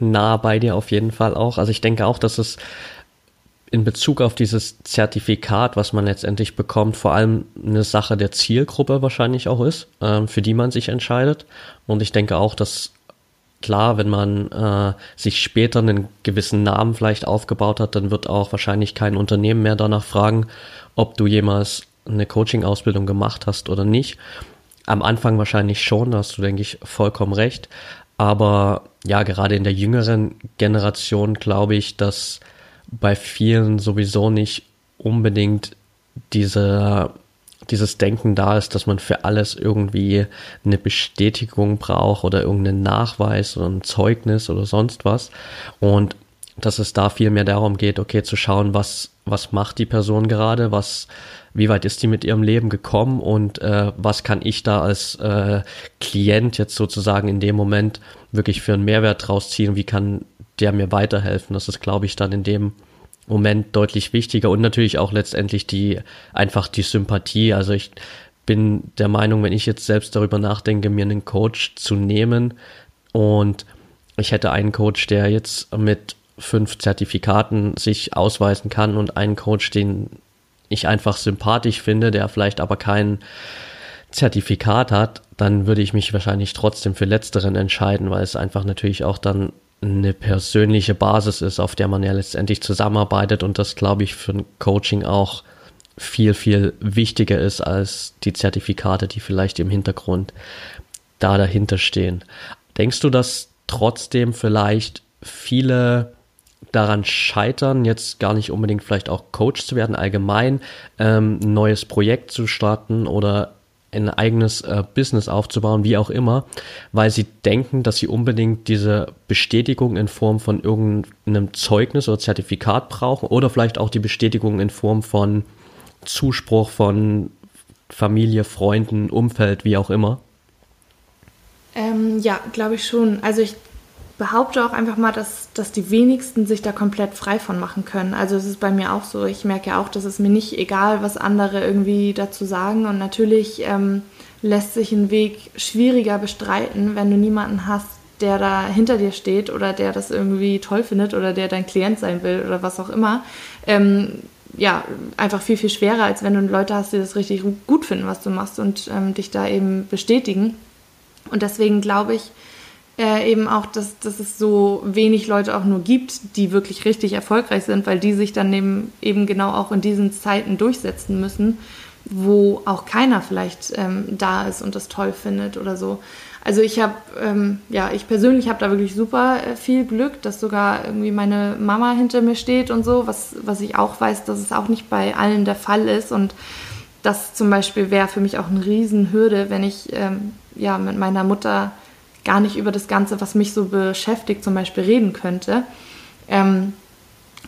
nah bei dir auf jeden Fall auch. Also ich denke auch, dass es in Bezug auf dieses Zertifikat, was man letztendlich bekommt, vor allem eine Sache der Zielgruppe wahrscheinlich auch ist, äh, für die man sich entscheidet. Und ich denke auch, dass klar, wenn man äh, sich später einen gewissen Namen vielleicht aufgebaut hat, dann wird auch wahrscheinlich kein Unternehmen mehr danach fragen, ob du jemals eine Coaching-Ausbildung gemacht hast oder nicht. Am Anfang wahrscheinlich schon, da hast du, denke ich, vollkommen recht. Aber ja, gerade in der jüngeren Generation glaube ich, dass bei vielen sowieso nicht unbedingt diese, dieses Denken da ist, dass man für alles irgendwie eine Bestätigung braucht oder irgendeinen Nachweis oder ein Zeugnis oder sonst was. Und dass es da viel mehr darum geht, okay, zu schauen, was, was macht die Person gerade, was, wie weit ist die mit ihrem Leben gekommen und äh, was kann ich da als äh, Klient jetzt sozusagen in dem Moment wirklich für einen Mehrwert draus ziehen, wie kann der mir weiterhelfen. Das ist, glaube ich, dann in dem Moment deutlich wichtiger und natürlich auch letztendlich die, einfach die Sympathie. Also ich bin der Meinung, wenn ich jetzt selbst darüber nachdenke, mir einen Coach zu nehmen und ich hätte einen Coach, der jetzt mit fünf Zertifikaten sich ausweisen kann und einen Coach, den ich einfach sympathisch finde, der vielleicht aber kein Zertifikat hat, dann würde ich mich wahrscheinlich trotzdem für letzteren entscheiden, weil es einfach natürlich auch dann eine persönliche Basis ist, auf der man ja letztendlich zusammenarbeitet und das, glaube ich, für ein Coaching auch viel, viel wichtiger ist als die Zertifikate, die vielleicht im Hintergrund da dahinter stehen. Denkst du, dass trotzdem vielleicht viele daran scheitern, jetzt gar nicht unbedingt vielleicht auch Coach zu werden, allgemein ähm, neues Projekt zu starten oder ein eigenes äh, Business aufzubauen, wie auch immer, weil sie denken, dass sie unbedingt diese Bestätigung in Form von irgendeinem Zeugnis oder Zertifikat brauchen oder vielleicht auch die Bestätigung in Form von Zuspruch von Familie, Freunden, Umfeld, wie auch immer. Ähm, ja, glaube ich schon. Also ich behaupte auch einfach mal, dass, dass die wenigsten sich da komplett frei von machen können. Also es ist bei mir auch so. Ich merke ja auch, dass es mir nicht egal, was andere irgendwie dazu sagen. Und natürlich ähm, lässt sich ein Weg schwieriger bestreiten, wenn du niemanden hast, der da hinter dir steht oder der das irgendwie toll findet oder der dein Klient sein will oder was auch immer. Ähm, ja, einfach viel, viel schwerer, als wenn du Leute hast, die das richtig gut finden, was du machst und ähm, dich da eben bestätigen. Und deswegen glaube ich, äh, eben auch, dass, dass es so wenig Leute auch nur gibt, die wirklich richtig erfolgreich sind, weil die sich dann eben, eben genau auch in diesen Zeiten durchsetzen müssen, wo auch keiner vielleicht ähm, da ist und das toll findet oder so. Also ich habe, ähm, ja, ich persönlich habe da wirklich super äh, viel Glück, dass sogar irgendwie meine Mama hinter mir steht und so, was, was ich auch weiß, dass es auch nicht bei allen der Fall ist und das zum Beispiel wäre für mich auch eine Riesenhürde, wenn ich ähm, ja mit meiner Mutter gar nicht über das Ganze, was mich so beschäftigt, zum Beispiel reden könnte. Ähm,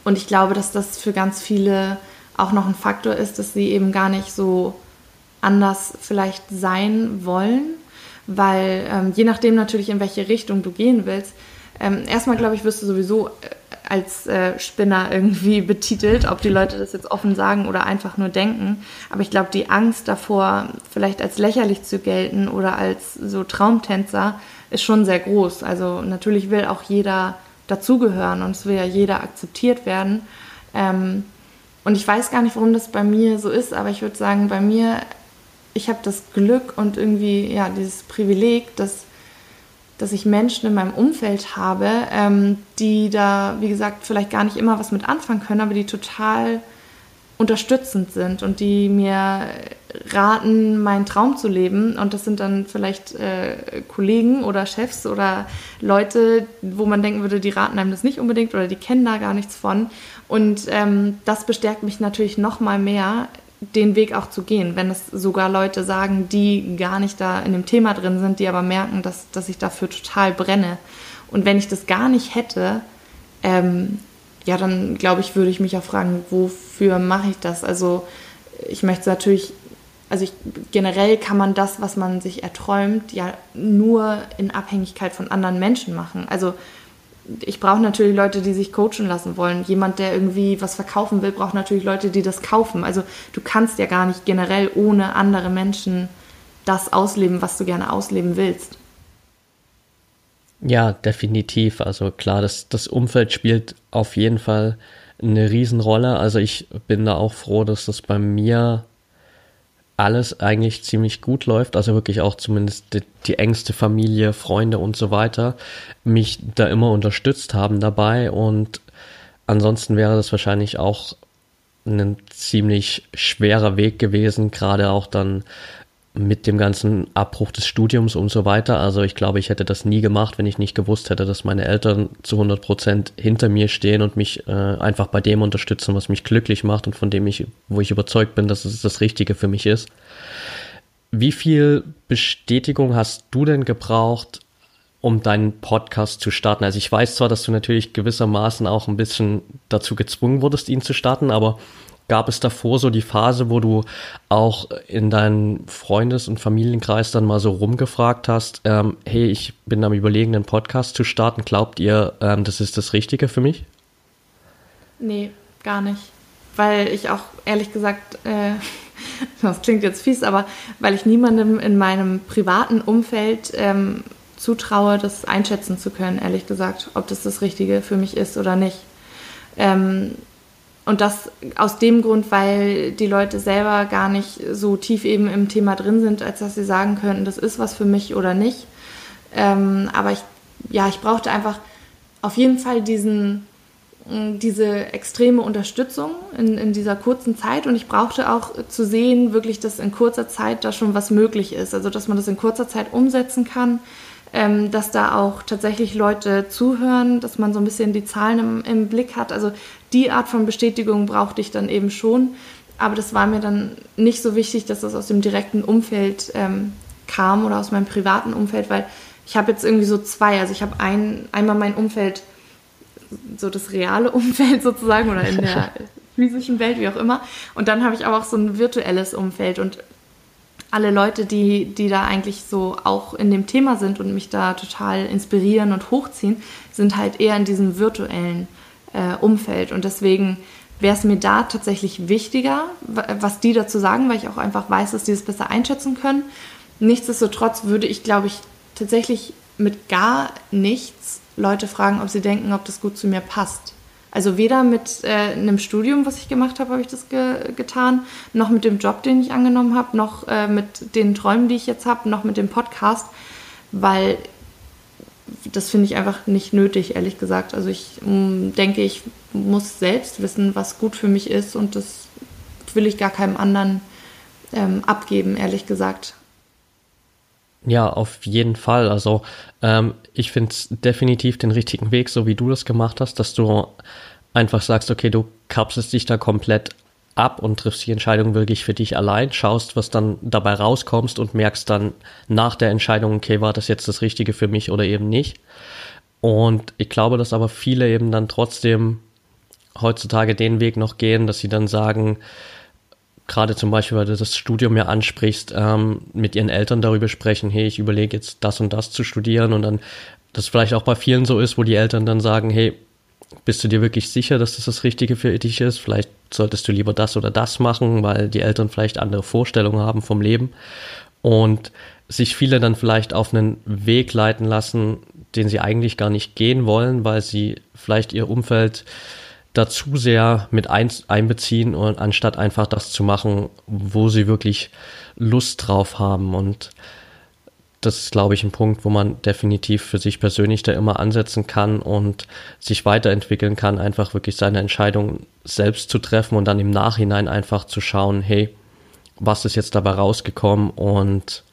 und ich glaube, dass das für ganz viele auch noch ein Faktor ist, dass sie eben gar nicht so anders vielleicht sein wollen, weil ähm, je nachdem natürlich, in welche Richtung du gehen willst, ähm, erstmal glaube ich, wirst du sowieso äh, als äh, Spinner irgendwie betitelt, ob die Leute das jetzt offen sagen oder einfach nur denken. Aber ich glaube, die Angst davor, vielleicht als lächerlich zu gelten oder als so Traumtänzer, ist schon sehr groß. Also natürlich will auch jeder dazugehören und es will ja jeder akzeptiert werden. Ähm, und ich weiß gar nicht, warum das bei mir so ist, aber ich würde sagen, bei mir, ich habe das Glück und irgendwie ja dieses Privileg, dass dass ich Menschen in meinem Umfeld habe, ähm, die da, wie gesagt, vielleicht gar nicht immer was mit anfangen können, aber die total unterstützend sind und die mir raten, meinen Traum zu leben. Und das sind dann vielleicht äh, Kollegen oder Chefs oder Leute, wo man denken würde, die raten einem das nicht unbedingt oder die kennen da gar nichts von. Und ähm, das bestärkt mich natürlich noch mal mehr, den Weg auch zu gehen, wenn es sogar Leute sagen, die gar nicht da in dem Thema drin sind, die aber merken, dass, dass ich dafür total brenne. Und wenn ich das gar nicht hätte, ähm, ja, dann glaube ich, würde ich mich auch fragen, wofür mache ich das? Also ich möchte natürlich, also ich, generell kann man das, was man sich erträumt, ja nur in Abhängigkeit von anderen Menschen machen. Also ich brauche natürlich Leute, die sich coachen lassen wollen. Jemand, der irgendwie was verkaufen will, braucht natürlich Leute, die das kaufen. Also du kannst ja gar nicht generell ohne andere Menschen das ausleben, was du gerne ausleben willst. Ja, definitiv. Also klar, das, das Umfeld spielt auf jeden Fall eine Riesenrolle. Also ich bin da auch froh, dass das bei mir alles eigentlich ziemlich gut läuft, also wirklich auch zumindest die, die, engste Familie, Freunde und so weiter, mich da immer unterstützt haben dabei. Und ansonsten wäre das wahrscheinlich auch ein ziemlich schwerer Weg gewesen, gerade auch dann mit dem ganzen Abbruch des Studiums und so weiter. Also ich glaube, ich hätte das nie gemacht, wenn ich nicht gewusst hätte, dass meine Eltern zu 100 Prozent hinter mir stehen und mich äh, einfach bei dem unterstützen, was mich glücklich macht und von dem ich, wo ich überzeugt bin, dass es das Richtige für mich ist. Wie viel Bestätigung hast du denn gebraucht, um deinen Podcast zu starten? Also ich weiß zwar, dass du natürlich gewissermaßen auch ein bisschen dazu gezwungen wurdest, ihn zu starten, aber Gab es davor so die Phase, wo du auch in deinen Freundes- und Familienkreis dann mal so rumgefragt hast, ähm, hey, ich bin am überlegen, einen Podcast zu starten. Glaubt ihr, ähm, das ist das Richtige für mich? Nee, gar nicht. Weil ich auch ehrlich gesagt, äh, das klingt jetzt fies, aber weil ich niemandem in meinem privaten Umfeld ähm, zutraue, das einschätzen zu können, ehrlich gesagt, ob das das Richtige für mich ist oder nicht. Ähm, und das aus dem Grund, weil die Leute selber gar nicht so tief eben im Thema drin sind, als dass sie sagen könnten, das ist was für mich oder nicht. Ähm, aber ich, ja, ich brauchte einfach auf jeden Fall diesen, mm, diese extreme Unterstützung in, in dieser kurzen Zeit und ich brauchte auch zu sehen, wirklich, dass in kurzer Zeit da schon was möglich ist. Also, dass man das in kurzer Zeit umsetzen kann, ähm, dass da auch tatsächlich Leute zuhören, dass man so ein bisschen die Zahlen im, im Blick hat. Also die Art von Bestätigung brauchte ich dann eben schon. Aber das war mir dann nicht so wichtig, dass das aus dem direkten Umfeld ähm, kam oder aus meinem privaten Umfeld, weil ich habe jetzt irgendwie so zwei. Also ich habe ein, einmal mein Umfeld, so das reale Umfeld sozusagen oder in der physischen Welt, wie auch immer. Und dann habe ich aber auch so ein virtuelles Umfeld. Und alle Leute, die, die da eigentlich so auch in dem Thema sind und mich da total inspirieren und hochziehen, sind halt eher in diesem virtuellen äh, Umfeld. Und deswegen wäre es mir da tatsächlich wichtiger, was die dazu sagen, weil ich auch einfach weiß, dass die es besser einschätzen können. Nichtsdestotrotz würde ich, glaube ich, tatsächlich mit gar nichts Leute fragen, ob sie denken, ob das gut zu mir passt. Also weder mit äh, einem Studium, was ich gemacht habe, habe ich das ge getan, noch mit dem Job, den ich angenommen habe, noch äh, mit den Träumen, die ich jetzt habe, noch mit dem Podcast, weil das finde ich einfach nicht nötig, ehrlich gesagt. Also ich mm, denke, ich muss selbst wissen, was gut für mich ist und das will ich gar keinem anderen ähm, abgeben, ehrlich gesagt. Ja, auf jeden Fall. Also ähm, ich finde es definitiv den richtigen Weg, so wie du das gemacht hast, dass du einfach sagst, okay, du kapselst dich da komplett ab und triffst die Entscheidung wirklich für dich allein, schaust, was dann dabei rauskommst und merkst dann nach der Entscheidung, okay, war das jetzt das Richtige für mich oder eben nicht. Und ich glaube, dass aber viele eben dann trotzdem heutzutage den Weg noch gehen, dass sie dann sagen, gerade zum Beispiel, weil du das Studium ja ansprichst, ähm, mit ihren Eltern darüber sprechen, hey, ich überlege jetzt das und das zu studieren und dann das vielleicht auch bei vielen so ist, wo die Eltern dann sagen, hey, bist du dir wirklich sicher, dass das das Richtige für dich ist? Vielleicht solltest du lieber das oder das machen, weil die Eltern vielleicht andere Vorstellungen haben vom Leben und sich viele dann vielleicht auf einen Weg leiten lassen, den sie eigentlich gar nicht gehen wollen, weil sie vielleicht ihr Umfeld dazu sehr mit ein, einbeziehen und anstatt einfach das zu machen, wo sie wirklich Lust drauf haben. Und das ist, glaube ich, ein Punkt, wo man definitiv für sich persönlich da immer ansetzen kann und sich weiterentwickeln kann, einfach wirklich seine Entscheidung selbst zu treffen und dann im Nachhinein einfach zu schauen, hey, was ist jetzt dabei rausgekommen und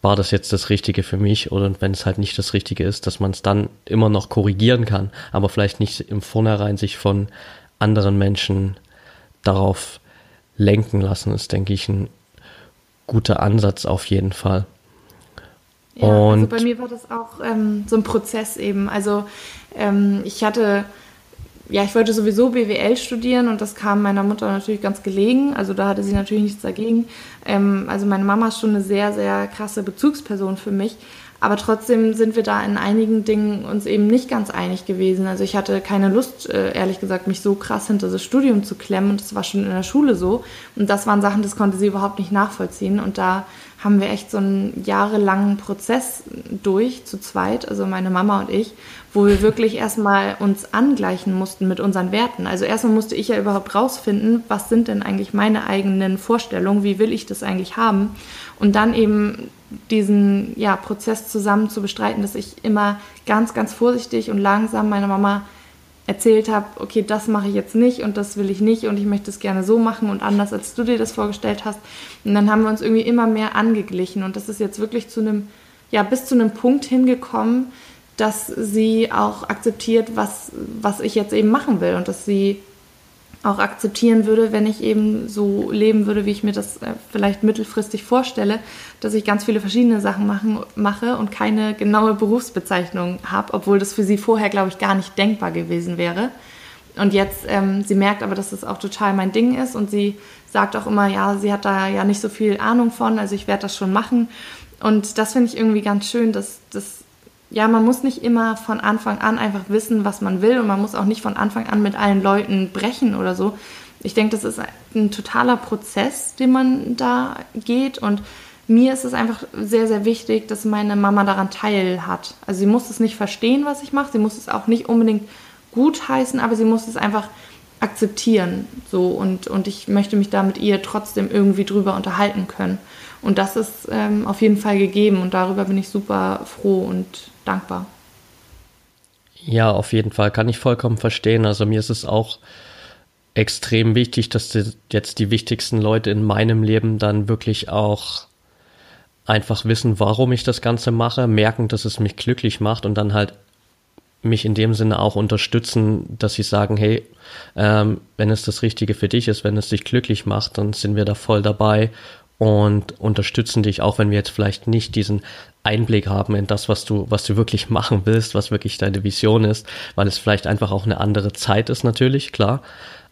war das jetzt das Richtige für mich oder wenn es halt nicht das Richtige ist, dass man es dann immer noch korrigieren kann, aber vielleicht nicht im Vornherein sich von anderen Menschen darauf lenken lassen, ist, denke ich, ein guter Ansatz auf jeden Fall. Ja, also und also bei mir war das auch ähm, so ein Prozess eben. Also ähm, ich hatte ja, ich wollte sowieso BWL studieren und das kam meiner Mutter natürlich ganz gelegen. Also da hatte sie natürlich nichts dagegen. Ähm, also meine Mama ist schon eine sehr, sehr krasse Bezugsperson für mich. Aber trotzdem sind wir da in einigen Dingen uns eben nicht ganz einig gewesen. Also ich hatte keine Lust, äh, ehrlich gesagt, mich so krass hinter das Studium zu klemmen. Und das war schon in der Schule so. Und das waren Sachen, das konnte sie überhaupt nicht nachvollziehen. Und da haben wir echt so einen jahrelangen Prozess durch, zu zweit, also meine Mama und ich, wo wir wirklich erstmal uns angleichen mussten mit unseren Werten. Also erstmal musste ich ja überhaupt rausfinden, was sind denn eigentlich meine eigenen Vorstellungen, wie will ich das eigentlich haben und dann eben diesen ja, Prozess zusammen zu bestreiten, dass ich immer ganz, ganz vorsichtig und langsam meiner Mama erzählt habe, okay, das mache ich jetzt nicht und das will ich nicht und ich möchte es gerne so machen und anders, als du dir das vorgestellt hast. Und dann haben wir uns irgendwie immer mehr angeglichen und das ist jetzt wirklich zu einem, ja, bis zu einem Punkt hingekommen, dass sie auch akzeptiert, was, was ich jetzt eben machen will und dass sie auch akzeptieren würde, wenn ich eben so leben würde, wie ich mir das äh, vielleicht mittelfristig vorstelle, dass ich ganz viele verschiedene Sachen machen, mache und keine genaue Berufsbezeichnung habe, obwohl das für sie vorher, glaube ich, gar nicht denkbar gewesen wäre. Und jetzt, ähm, sie merkt aber, dass das auch total mein Ding ist und sie sagt auch immer, ja, sie hat da ja nicht so viel Ahnung von, also ich werde das schon machen. Und das finde ich irgendwie ganz schön, dass, dass ja, man muss nicht immer von Anfang an einfach wissen, was man will und man muss auch nicht von Anfang an mit allen Leuten brechen oder so. Ich denke, das ist ein totaler Prozess, den man da geht und mir ist es einfach sehr, sehr wichtig, dass meine Mama daran teil hat. Also sie muss es nicht verstehen, was ich mache, sie muss es auch nicht unbedingt gut heißen, aber sie muss es einfach akzeptieren. So und, und ich möchte mich da mit ihr trotzdem irgendwie drüber unterhalten können. Und das ist ähm, auf jeden Fall gegeben und darüber bin ich super froh und dankbar. Ja, auf jeden Fall kann ich vollkommen verstehen. Also mir ist es auch extrem wichtig, dass die, jetzt die wichtigsten Leute in meinem Leben dann wirklich auch einfach wissen, warum ich das Ganze mache, merken, dass es mich glücklich macht und dann halt mich in dem Sinne auch unterstützen, dass sie sagen, hey, ähm, wenn es das Richtige für dich ist, wenn es dich glücklich macht, dann sind wir da voll dabei und unterstützen dich, auch wenn wir jetzt vielleicht nicht diesen Einblick haben in das, was du, was du wirklich machen willst, was wirklich deine Vision ist, weil es vielleicht einfach auch eine andere Zeit ist natürlich, klar,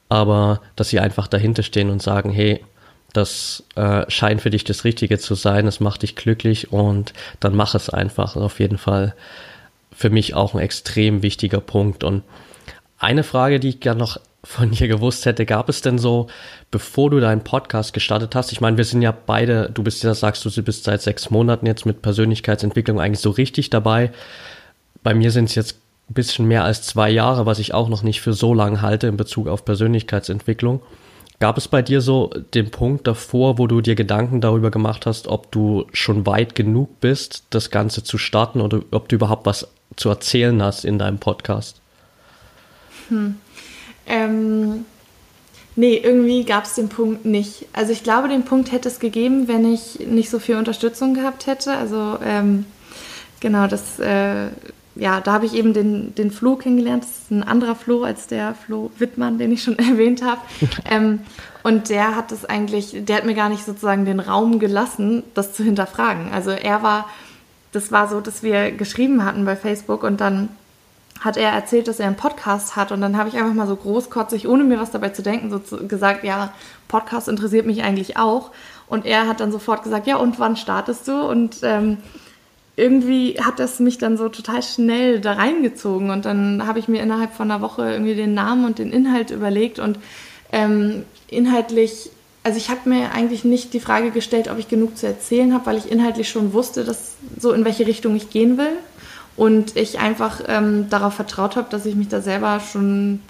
aber dass sie einfach dahinter stehen und sagen, hey, das äh, scheint für dich das Richtige zu sein, es macht dich glücklich und dann mach es einfach. Auf jeden Fall für mich auch ein extrem wichtiger Punkt. Und eine Frage, die ich gerne noch von dir gewusst hätte, gab es denn so, bevor du deinen Podcast gestartet hast? Ich meine, wir sind ja beide, du bist ja, sagst du, du bist seit sechs Monaten jetzt mit Persönlichkeitsentwicklung eigentlich so richtig dabei. Bei mir sind es jetzt ein bisschen mehr als zwei Jahre, was ich auch noch nicht für so lang halte in Bezug auf Persönlichkeitsentwicklung. Gab es bei dir so den Punkt davor, wo du dir Gedanken darüber gemacht hast, ob du schon weit genug bist, das Ganze zu starten oder ob du überhaupt was zu erzählen hast in deinem Podcast? Hm. Ähm, nee, irgendwie gab es den Punkt nicht. Also ich glaube, den Punkt hätte es gegeben, wenn ich nicht so viel Unterstützung gehabt hätte. Also ähm, genau, das, äh, ja, da habe ich eben den, den Flo kennengelernt. Das ist ein anderer Flo als der Flo Wittmann, den ich schon erwähnt habe. ähm, und der hat das eigentlich, der hat mir gar nicht sozusagen den Raum gelassen, das zu hinterfragen. Also er war, das war so, dass wir geschrieben hatten bei Facebook und dann hat er erzählt, dass er einen Podcast hat und dann habe ich einfach mal so großkotzig, ohne mir was dabei zu denken, so gesagt, ja, Podcast interessiert mich eigentlich auch. Und er hat dann sofort gesagt, ja, und wann startest du? Und ähm, irgendwie hat das mich dann so total schnell da reingezogen und dann habe ich mir innerhalb von einer Woche irgendwie den Namen und den Inhalt überlegt und ähm, inhaltlich, also ich habe mir eigentlich nicht die Frage gestellt, ob ich genug zu erzählen habe, weil ich inhaltlich schon wusste, dass so in welche Richtung ich gehen will und ich einfach ähm, darauf vertraut habe, dass ich mich da selber schon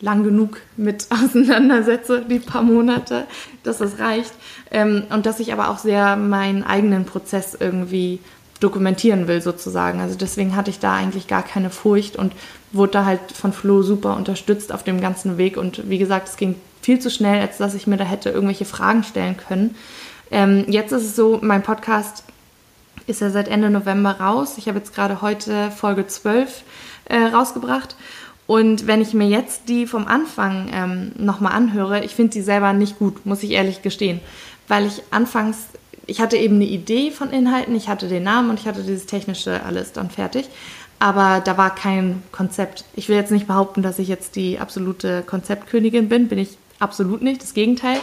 lang genug mit auseinandersetze, die paar Monate, dass das reicht. Ähm, und dass ich aber auch sehr meinen eigenen Prozess irgendwie dokumentieren will sozusagen. Also deswegen hatte ich da eigentlich gar keine Furcht und wurde da halt von Flo super unterstützt auf dem ganzen Weg. Und wie gesagt, es ging viel zu schnell, als dass ich mir da hätte irgendwelche Fragen stellen können. Ähm, jetzt ist es so, mein Podcast ist ja seit Ende November raus. Ich habe jetzt gerade heute Folge 12 äh, rausgebracht. Und wenn ich mir jetzt die vom Anfang ähm, nochmal anhöre, ich finde sie selber nicht gut, muss ich ehrlich gestehen. Weil ich anfangs, ich hatte eben eine Idee von Inhalten, ich hatte den Namen und ich hatte dieses technische alles dann fertig. Aber da war kein Konzept. Ich will jetzt nicht behaupten, dass ich jetzt die absolute Konzeptkönigin bin, bin ich absolut nicht, das Gegenteil.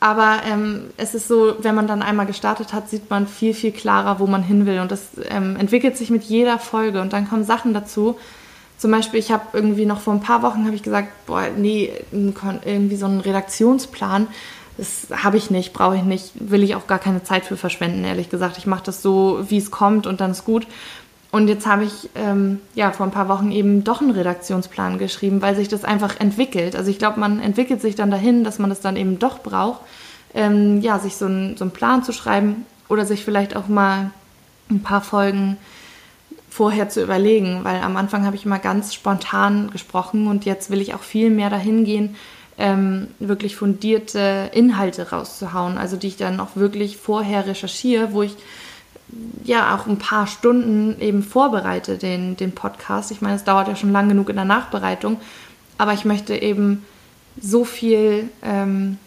Aber ähm, es ist so, wenn man dann einmal gestartet hat, sieht man viel, viel klarer, wo man hin will. Und das ähm, entwickelt sich mit jeder Folge. Und dann kommen Sachen dazu. Zum Beispiel, ich habe irgendwie noch vor ein paar Wochen habe ich gesagt, boah, nee, irgendwie so einen Redaktionsplan, das habe ich nicht, brauche ich nicht, will ich auch gar keine Zeit für verschwenden, ehrlich gesagt. Ich mache das so, wie es kommt und dann ist gut. Und jetzt habe ich ähm, ja vor ein paar Wochen eben doch einen Redaktionsplan geschrieben, weil sich das einfach entwickelt. Also ich glaube, man entwickelt sich dann dahin, dass man das dann eben doch braucht, ähm, ja, sich so, ein, so einen Plan zu schreiben oder sich vielleicht auch mal ein paar Folgen vorher zu überlegen, weil am Anfang habe ich immer ganz spontan gesprochen und jetzt will ich auch viel mehr dahin gehen, ähm, wirklich fundierte Inhalte rauszuhauen, also die ich dann auch wirklich vorher recherchiere, wo ich ja auch ein paar Stunden eben vorbereite, den, den Podcast. Ich meine, es dauert ja schon lang genug in der Nachbereitung, aber ich möchte eben so viel ähm,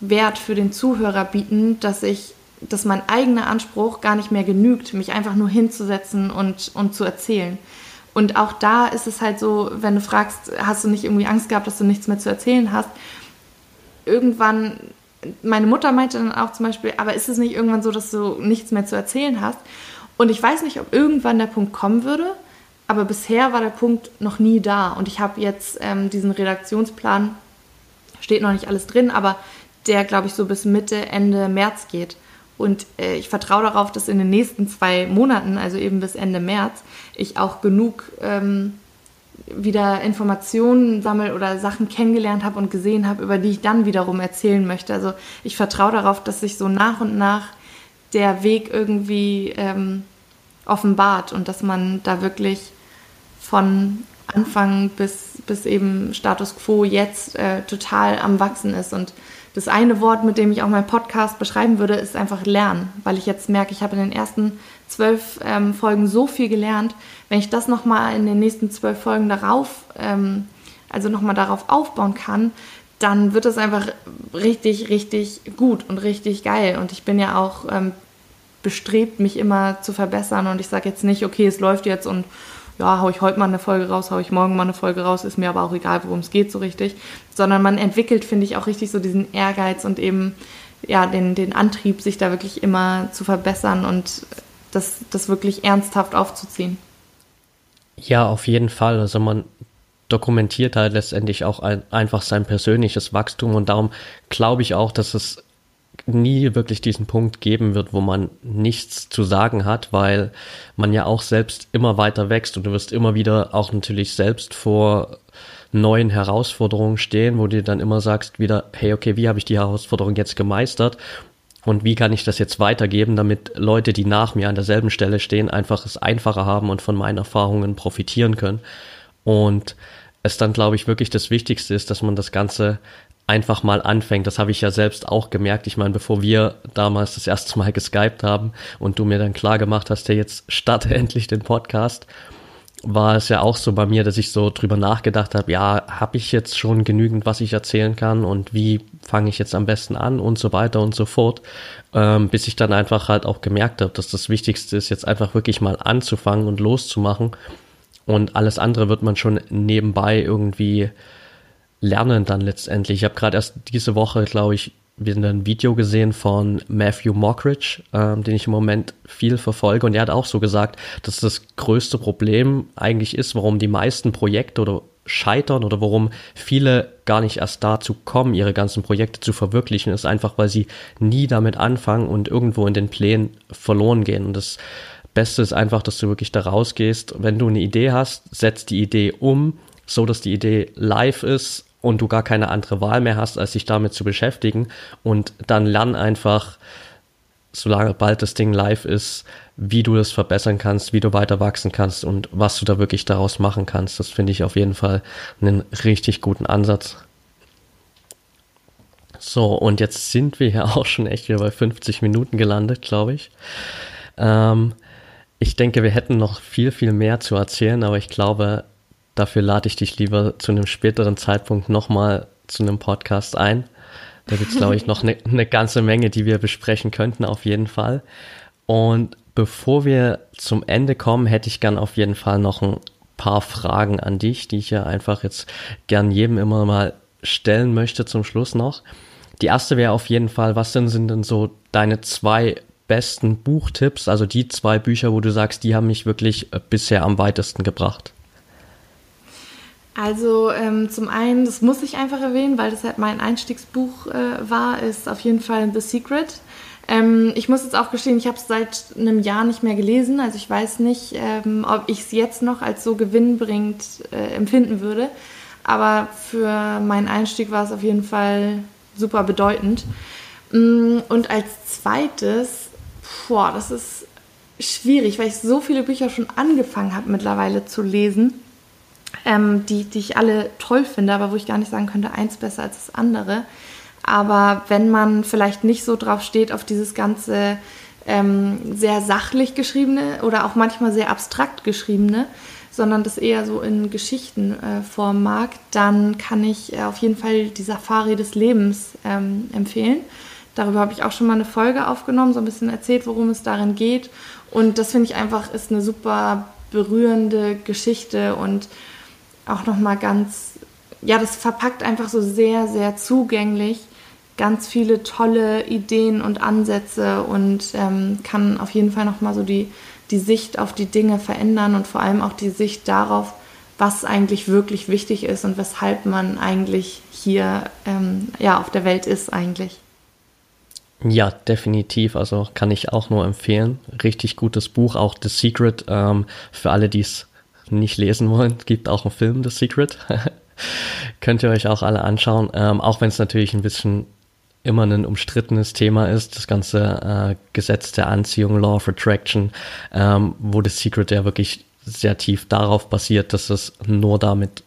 Wert für den Zuhörer bieten, dass ich, dass mein eigener Anspruch gar nicht mehr genügt, mich einfach nur hinzusetzen und, und zu erzählen. Und auch da ist es halt so, wenn du fragst, hast du nicht irgendwie Angst gehabt, dass du nichts mehr zu erzählen hast? Irgendwann meine Mutter meinte dann auch zum Beispiel, aber ist es nicht irgendwann so, dass du nichts mehr zu erzählen hast? Und ich weiß nicht, ob irgendwann der Punkt kommen würde, aber bisher war der Punkt noch nie da. Und ich habe jetzt ähm, diesen Redaktionsplan, steht noch nicht alles drin, aber der, glaube ich, so bis Mitte, Ende März geht. Und äh, ich vertraue darauf, dass in den nächsten zwei Monaten, also eben bis Ende März, ich auch genug ähm, wieder Informationen sammle oder Sachen kennengelernt habe und gesehen habe, über die ich dann wiederum erzählen möchte. Also ich vertraue darauf, dass sich so nach und nach der Weg irgendwie ähm, offenbart und dass man da wirklich von Anfang bis, bis eben Status quo jetzt äh, total am Wachsen ist. Und das eine Wort, mit dem ich auch meinen Podcast beschreiben würde, ist einfach lernen, weil ich jetzt merke, ich habe in den ersten zwölf ähm, Folgen so viel gelernt. Wenn ich das nochmal in den nächsten zwölf Folgen darauf, ähm, also nochmal darauf aufbauen kann, dann wird es einfach richtig, richtig gut und richtig geil. Und ich bin ja auch ähm, bestrebt, mich immer zu verbessern. Und ich sage jetzt nicht, okay, es läuft jetzt und ja, hau ich heute mal eine Folge raus, hau ich morgen mal eine Folge raus, ist mir aber auch egal, worum es geht so richtig. Sondern man entwickelt, finde ich, auch richtig so diesen Ehrgeiz und eben ja, den, den Antrieb, sich da wirklich immer zu verbessern und das, das wirklich ernsthaft aufzuziehen. Ja, auf jeden Fall. Also man dokumentiert halt letztendlich auch ein, einfach sein persönliches Wachstum und darum glaube ich auch, dass es nie wirklich diesen Punkt geben wird, wo man nichts zu sagen hat, weil man ja auch selbst immer weiter wächst und du wirst immer wieder auch natürlich selbst vor neuen Herausforderungen stehen, wo du dann immer sagst wieder, hey, okay, wie habe ich die Herausforderung jetzt gemeistert und wie kann ich das jetzt weitergeben, damit Leute, die nach mir an derselben Stelle stehen, einfach es einfacher haben und von meinen Erfahrungen profitieren können. Und es dann, glaube ich, wirklich das Wichtigste ist, dass man das Ganze einfach mal anfängt. Das habe ich ja selbst auch gemerkt. Ich meine, bevor wir damals das erste Mal geskypt haben und du mir dann klar gemacht hast, der jetzt starte endlich den Podcast, war es ja auch so bei mir, dass ich so drüber nachgedacht habe, ja, habe ich jetzt schon genügend, was ich erzählen kann und wie fange ich jetzt am besten an und so weiter und so fort, ähm, bis ich dann einfach halt auch gemerkt habe, dass das Wichtigste ist, jetzt einfach wirklich mal anzufangen und loszumachen und alles andere wird man schon nebenbei irgendwie lernen dann letztendlich. Ich habe gerade erst diese Woche, glaube ich, wieder ein Video gesehen von Matthew Mockridge, ähm, den ich im Moment viel verfolge. Und er hat auch so gesagt, dass das größte Problem eigentlich ist, warum die meisten Projekte oder scheitern oder warum viele gar nicht erst dazu kommen, ihre ganzen Projekte zu verwirklichen, ist einfach, weil sie nie damit anfangen und irgendwo in den Plänen verloren gehen. Und das Beste ist einfach, dass du wirklich da rausgehst. Wenn du eine Idee hast, setz die Idee um, so dass die Idee live ist und du gar keine andere Wahl mehr hast, als sich damit zu beschäftigen und dann lern einfach solange bald das Ding live ist, wie du das verbessern kannst, wie du weiter wachsen kannst und was du da wirklich daraus machen kannst. Das finde ich auf jeden Fall einen richtig guten Ansatz. So, und jetzt sind wir ja auch schon echt wieder bei 50 Minuten gelandet, glaube ich. Ähm, ich denke, wir hätten noch viel, viel mehr zu erzählen, aber ich glaube, dafür lade ich dich lieber zu einem späteren Zeitpunkt nochmal zu einem Podcast ein. Da gibt es, glaube ich, noch eine ne ganze Menge, die wir besprechen könnten, auf jeden Fall. Und bevor wir zum Ende kommen, hätte ich gern auf jeden Fall noch ein paar Fragen an dich, die ich ja einfach jetzt gern jedem immer mal stellen möchte zum Schluss noch. Die erste wäre auf jeden Fall, was denn sind denn so deine zwei besten Buchtipps, also die zwei Bücher, wo du sagst, die haben mich wirklich äh, bisher am weitesten gebracht? Also ähm, zum einen, das muss ich einfach erwähnen, weil das halt mein Einstiegsbuch äh, war, ist auf jeden Fall The Secret. Ähm, ich muss jetzt auch gestehen, ich habe es seit einem Jahr nicht mehr gelesen. Also ich weiß nicht, ähm, ob ich es jetzt noch als so gewinnbringend äh, empfinden würde. Aber für meinen Einstieg war es auf jeden Fall super bedeutend. Mm, und als zweites, boah, das ist schwierig, weil ich so viele Bücher schon angefangen habe mittlerweile zu lesen, ähm, die, die ich alle toll finde, aber wo ich gar nicht sagen könnte, eins besser als das andere. Aber wenn man vielleicht nicht so drauf steht, auf dieses ganze ähm, sehr sachlich geschriebene oder auch manchmal sehr abstrakt geschriebene, sondern das eher so in Geschichtenform äh, mag, dann kann ich äh, auf jeden Fall die Safari des Lebens ähm, empfehlen. Darüber habe ich auch schon mal eine Folge aufgenommen, so ein bisschen erzählt, worum es darin geht. Und das finde ich einfach ist eine super berührende Geschichte und auch nochmal ganz, ja, das verpackt einfach so sehr, sehr zugänglich ganz viele tolle Ideen und Ansätze und ähm, kann auf jeden Fall nochmal so die die Sicht auf die Dinge verändern und vor allem auch die Sicht darauf, was eigentlich wirklich wichtig ist und weshalb man eigentlich hier ähm, ja, auf der Welt ist eigentlich. Ja, definitiv. Also kann ich auch nur empfehlen. Richtig gutes Buch, auch The Secret. Ähm, für alle, die es nicht lesen wollen, gibt auch einen Film, The Secret. Könnt ihr euch auch alle anschauen. Ähm, auch wenn es natürlich ein bisschen immer ein umstrittenes Thema ist, das ganze äh, Gesetz der Anziehung, Law of Attraction, ähm, wo das Secret ja wirklich sehr tief darauf basiert, dass es nur damit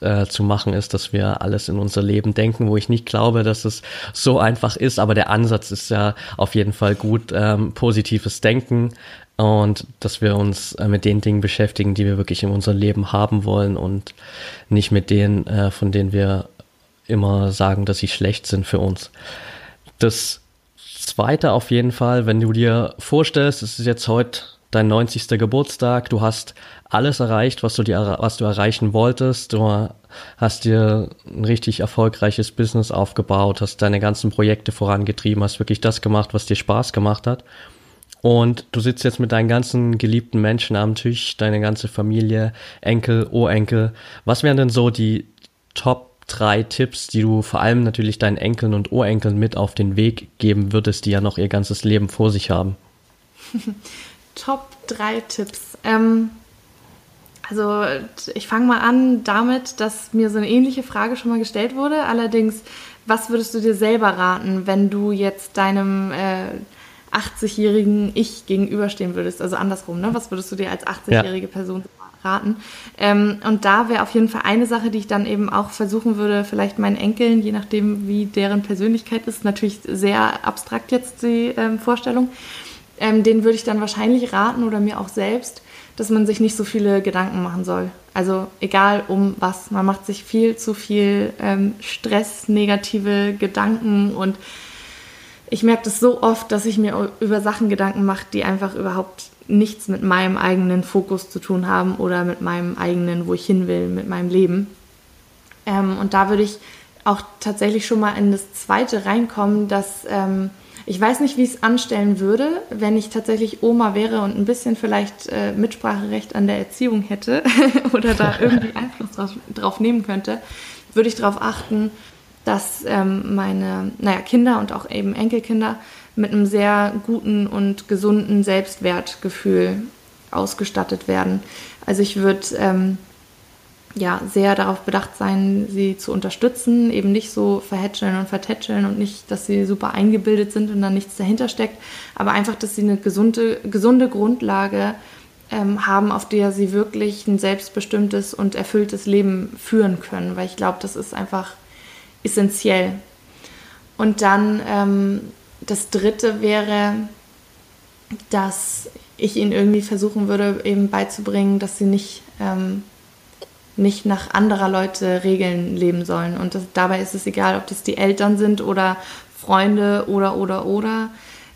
äh, zu machen ist, dass wir alles in unser Leben denken, wo ich nicht glaube, dass es so einfach ist, aber der Ansatz ist ja auf jeden Fall gut, ähm, positives Denken und dass wir uns äh, mit den Dingen beschäftigen, die wir wirklich in unserem Leben haben wollen und nicht mit denen, äh, von denen wir immer sagen, dass sie schlecht sind für uns. Das zweite auf jeden Fall, wenn du dir vorstellst, es ist jetzt heute dein 90. Geburtstag, du hast alles erreicht, was du dir, was du erreichen wolltest, du hast dir ein richtig erfolgreiches Business aufgebaut, hast deine ganzen Projekte vorangetrieben, hast wirklich das gemacht, was dir Spaß gemacht hat. Und du sitzt jetzt mit deinen ganzen geliebten Menschen am Tisch, deine ganze Familie, Enkel, Urenkel. Was wären denn so die Top drei Tipps, die du vor allem natürlich deinen Enkeln und Urenkeln mit auf den Weg geben würdest, die ja noch ihr ganzes Leben vor sich haben? Top drei Tipps. Ähm, also ich fange mal an damit, dass mir so eine ähnliche Frage schon mal gestellt wurde. Allerdings, was würdest du dir selber raten, wenn du jetzt deinem äh, 80-jährigen Ich gegenüberstehen würdest? Also andersrum, ne? Was würdest du dir als 80-jährige ja. Person raten. Ähm, und da wäre auf jeden Fall eine Sache, die ich dann eben auch versuchen würde, vielleicht meinen Enkeln, je nachdem, wie deren Persönlichkeit ist, natürlich sehr abstrakt jetzt die ähm, Vorstellung, ähm, denen würde ich dann wahrscheinlich raten oder mir auch selbst, dass man sich nicht so viele Gedanken machen soll. Also egal um was, man macht sich viel zu viel ähm, Stress, negative Gedanken und ich merke das so oft, dass ich mir über Sachen Gedanken mache, die einfach überhaupt nichts mit meinem eigenen Fokus zu tun haben oder mit meinem eigenen, wo ich hin will, mit meinem Leben. Ähm, und da würde ich auch tatsächlich schon mal in das zweite reinkommen, dass ähm, ich weiß nicht, wie ich es anstellen würde, wenn ich tatsächlich Oma wäre und ein bisschen vielleicht äh, Mitspracherecht an der Erziehung hätte oder da irgendwie Einfluss drauf, drauf, nehmen könnte, würde ich darauf achten, dass ähm, meine naja, Kinder und auch eben Enkelkinder mit einem sehr guten und gesunden Selbstwertgefühl ausgestattet werden. Also ich würde ähm, ja, sehr darauf bedacht sein, sie zu unterstützen, eben nicht so verhätscheln und vertätscheln und nicht, dass sie super eingebildet sind und dann nichts dahinter steckt, aber einfach, dass sie eine gesunde, gesunde Grundlage ähm, haben, auf der sie wirklich ein selbstbestimmtes und erfülltes Leben führen können, weil ich glaube, das ist einfach essentiell. Und dann ähm, das Dritte wäre, dass ich ihnen irgendwie versuchen würde, eben beizubringen, dass sie nicht ähm, nicht nach anderer Leute Regeln leben sollen. Und das, dabei ist es egal, ob das die Eltern sind oder Freunde oder, oder, oder.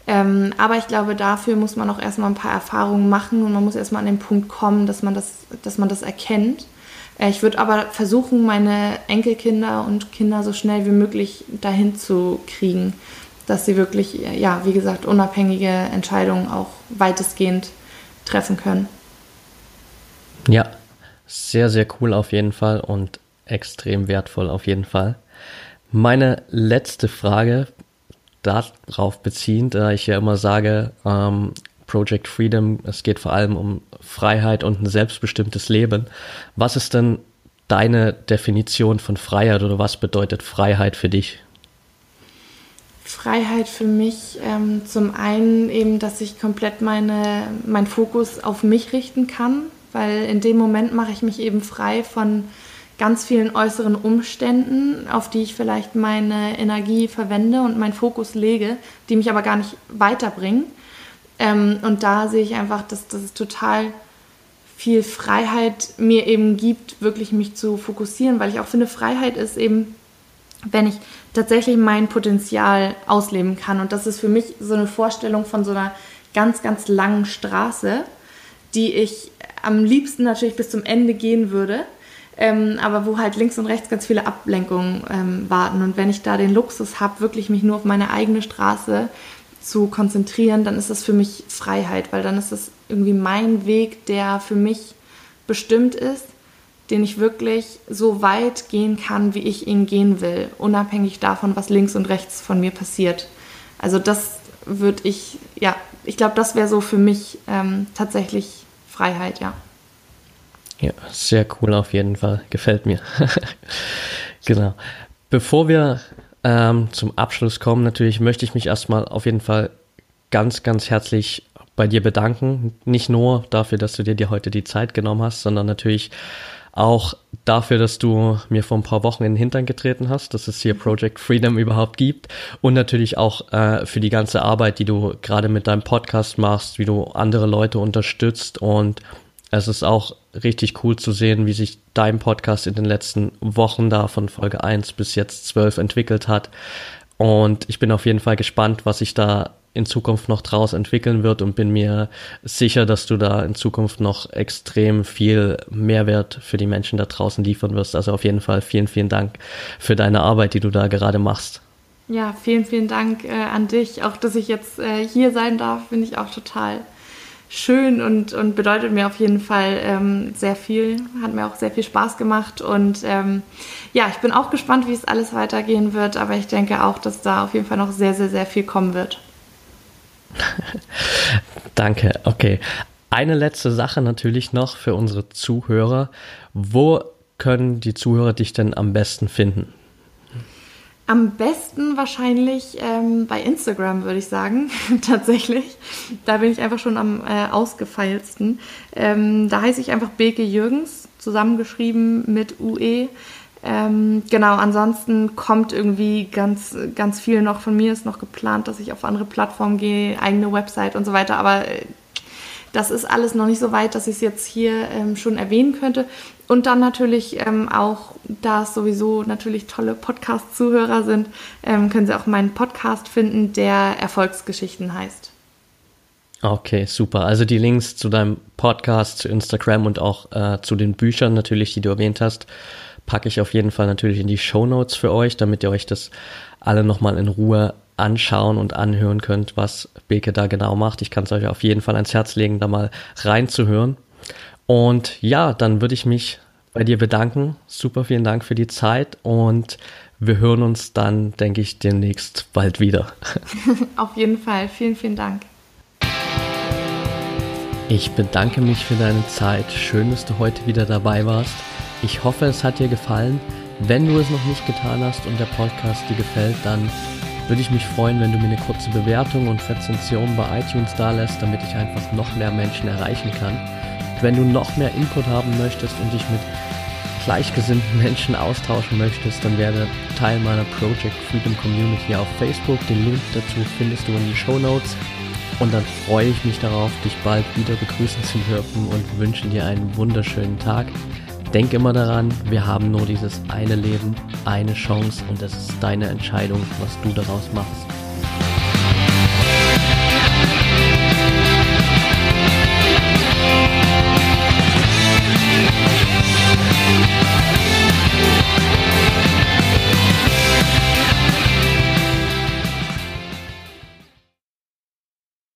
Ähm, aber ich glaube, dafür muss man auch erstmal ein paar Erfahrungen machen und man muss erstmal an den Punkt kommen, dass man das, dass man das erkennt. Äh, ich würde aber versuchen, meine Enkelkinder und Kinder so schnell wie möglich dahin zu kriegen, dass sie wirklich, ja, wie gesagt, unabhängige Entscheidungen auch weitestgehend treffen können. Ja, sehr, sehr cool auf jeden Fall und extrem wertvoll auf jeden Fall. Meine letzte Frage darauf beziehend, da ich ja immer sage, ähm, Project Freedom, es geht vor allem um Freiheit und ein selbstbestimmtes Leben. Was ist denn deine Definition von Freiheit oder was bedeutet Freiheit für dich? Freiheit für mich ähm, zum einen eben, dass ich komplett meine, meinen Fokus auf mich richten kann, weil in dem Moment mache ich mich eben frei von ganz vielen äußeren Umständen, auf die ich vielleicht meine Energie verwende und meinen Fokus lege, die mich aber gar nicht weiterbringen. Ähm, und da sehe ich einfach, dass, es total viel Freiheit mir eben gibt, wirklich mich zu fokussieren, weil ich auch finde, Freiheit ist eben, wenn ich tatsächlich mein Potenzial ausleben kann. Und das ist für mich so eine Vorstellung von so einer ganz, ganz langen Straße, die ich am liebsten natürlich bis zum Ende gehen würde, ähm, aber wo halt links und rechts ganz viele Ablenkungen ähm, warten. Und wenn ich da den Luxus habe, wirklich mich nur auf meine eigene Straße zu konzentrieren, dann ist das für mich Freiheit, weil dann ist das irgendwie mein Weg, der für mich bestimmt ist, den ich wirklich so weit gehen kann, wie ich ihn gehen will, unabhängig davon, was links und rechts von mir passiert. Also das würde ich, ja, ich glaube, das wäre so für mich ähm, tatsächlich Freiheit, ja. Ja, sehr cool auf jeden Fall. Gefällt mir. genau. Bevor wir ähm, zum Abschluss kommen, natürlich möchte ich mich erstmal auf jeden Fall ganz, ganz herzlich bei dir bedanken. Nicht nur dafür, dass du dir, dir heute die Zeit genommen hast, sondern natürlich auch dafür, dass du mir vor ein paar Wochen in den Hintern getreten hast, dass es hier Project Freedom überhaupt gibt und natürlich auch äh, für die ganze Arbeit, die du gerade mit deinem Podcast machst, wie du andere Leute unterstützt und es ist auch richtig cool zu sehen, wie sich dein Podcast in den letzten Wochen da von Folge 1 bis jetzt 12 entwickelt hat. Und ich bin auf jeden Fall gespannt, was sich da in Zukunft noch draus entwickeln wird und bin mir sicher, dass du da in Zukunft noch extrem viel Mehrwert für die Menschen da draußen liefern wirst. Also auf jeden Fall vielen, vielen Dank für deine Arbeit, die du da gerade machst. Ja, vielen, vielen Dank äh, an dich. Auch, dass ich jetzt äh, hier sein darf, finde ich auch total schön und, und bedeutet mir auf jeden Fall ähm, sehr viel. Hat mir auch sehr viel Spaß gemacht. Und ähm, ja, ich bin auch gespannt, wie es alles weitergehen wird. Aber ich denke auch, dass da auf jeden Fall noch sehr, sehr, sehr viel kommen wird. Danke. Okay. Eine letzte Sache natürlich noch für unsere Zuhörer. Wo können die Zuhörer dich denn am besten finden? Am besten wahrscheinlich ähm, bei Instagram, würde ich sagen, tatsächlich. Da bin ich einfach schon am äh, ausgefeilsten. Ähm, da heiße ich einfach Beke Jürgens, zusammengeschrieben mit UE. Ähm, genau, ansonsten kommt irgendwie ganz, ganz viel noch von mir. Ist noch geplant, dass ich auf andere Plattformen gehe, eigene Website und so weiter. Aber äh, das ist alles noch nicht so weit, dass ich es jetzt hier ähm, schon erwähnen könnte. Und dann natürlich ähm, auch, da es sowieso natürlich tolle Podcast-Zuhörer sind, ähm, können Sie auch meinen Podcast finden, der Erfolgsgeschichten heißt. Okay, super. Also die Links zu deinem Podcast, zu Instagram und auch äh, zu den Büchern natürlich, die du erwähnt hast, packe ich auf jeden Fall natürlich in die Show Notes für euch, damit ihr euch das alle nochmal in Ruhe anschauen und anhören könnt, was Beke da genau macht. Ich kann es euch auf jeden Fall ans Herz legen, da mal reinzuhören. Und ja, dann würde ich mich bei dir bedanken. Super vielen Dank für die Zeit und wir hören uns dann, denke ich, demnächst bald wieder. auf jeden Fall. Vielen, vielen Dank. Ich bedanke mich für deine Zeit. Schön, dass du heute wieder dabei warst. Ich hoffe, es hat dir gefallen. Wenn du es noch nicht getan hast und der Podcast dir gefällt, dann würde ich mich freuen, wenn du mir eine kurze Bewertung und Rezension bei iTunes da lässt, damit ich einfach noch mehr Menschen erreichen kann. Wenn du noch mehr Input haben möchtest und dich mit gleichgesinnten Menschen austauschen möchtest, dann werde Teil meiner Project Freedom Community auf Facebook. Den Link dazu findest du in den Show Notes. Und dann freue ich mich darauf, dich bald wieder begrüßen zu dürfen und wünsche dir einen wunderschönen Tag. Denk immer daran, wir haben nur dieses eine Leben, eine Chance und es ist deine Entscheidung, was du daraus machst.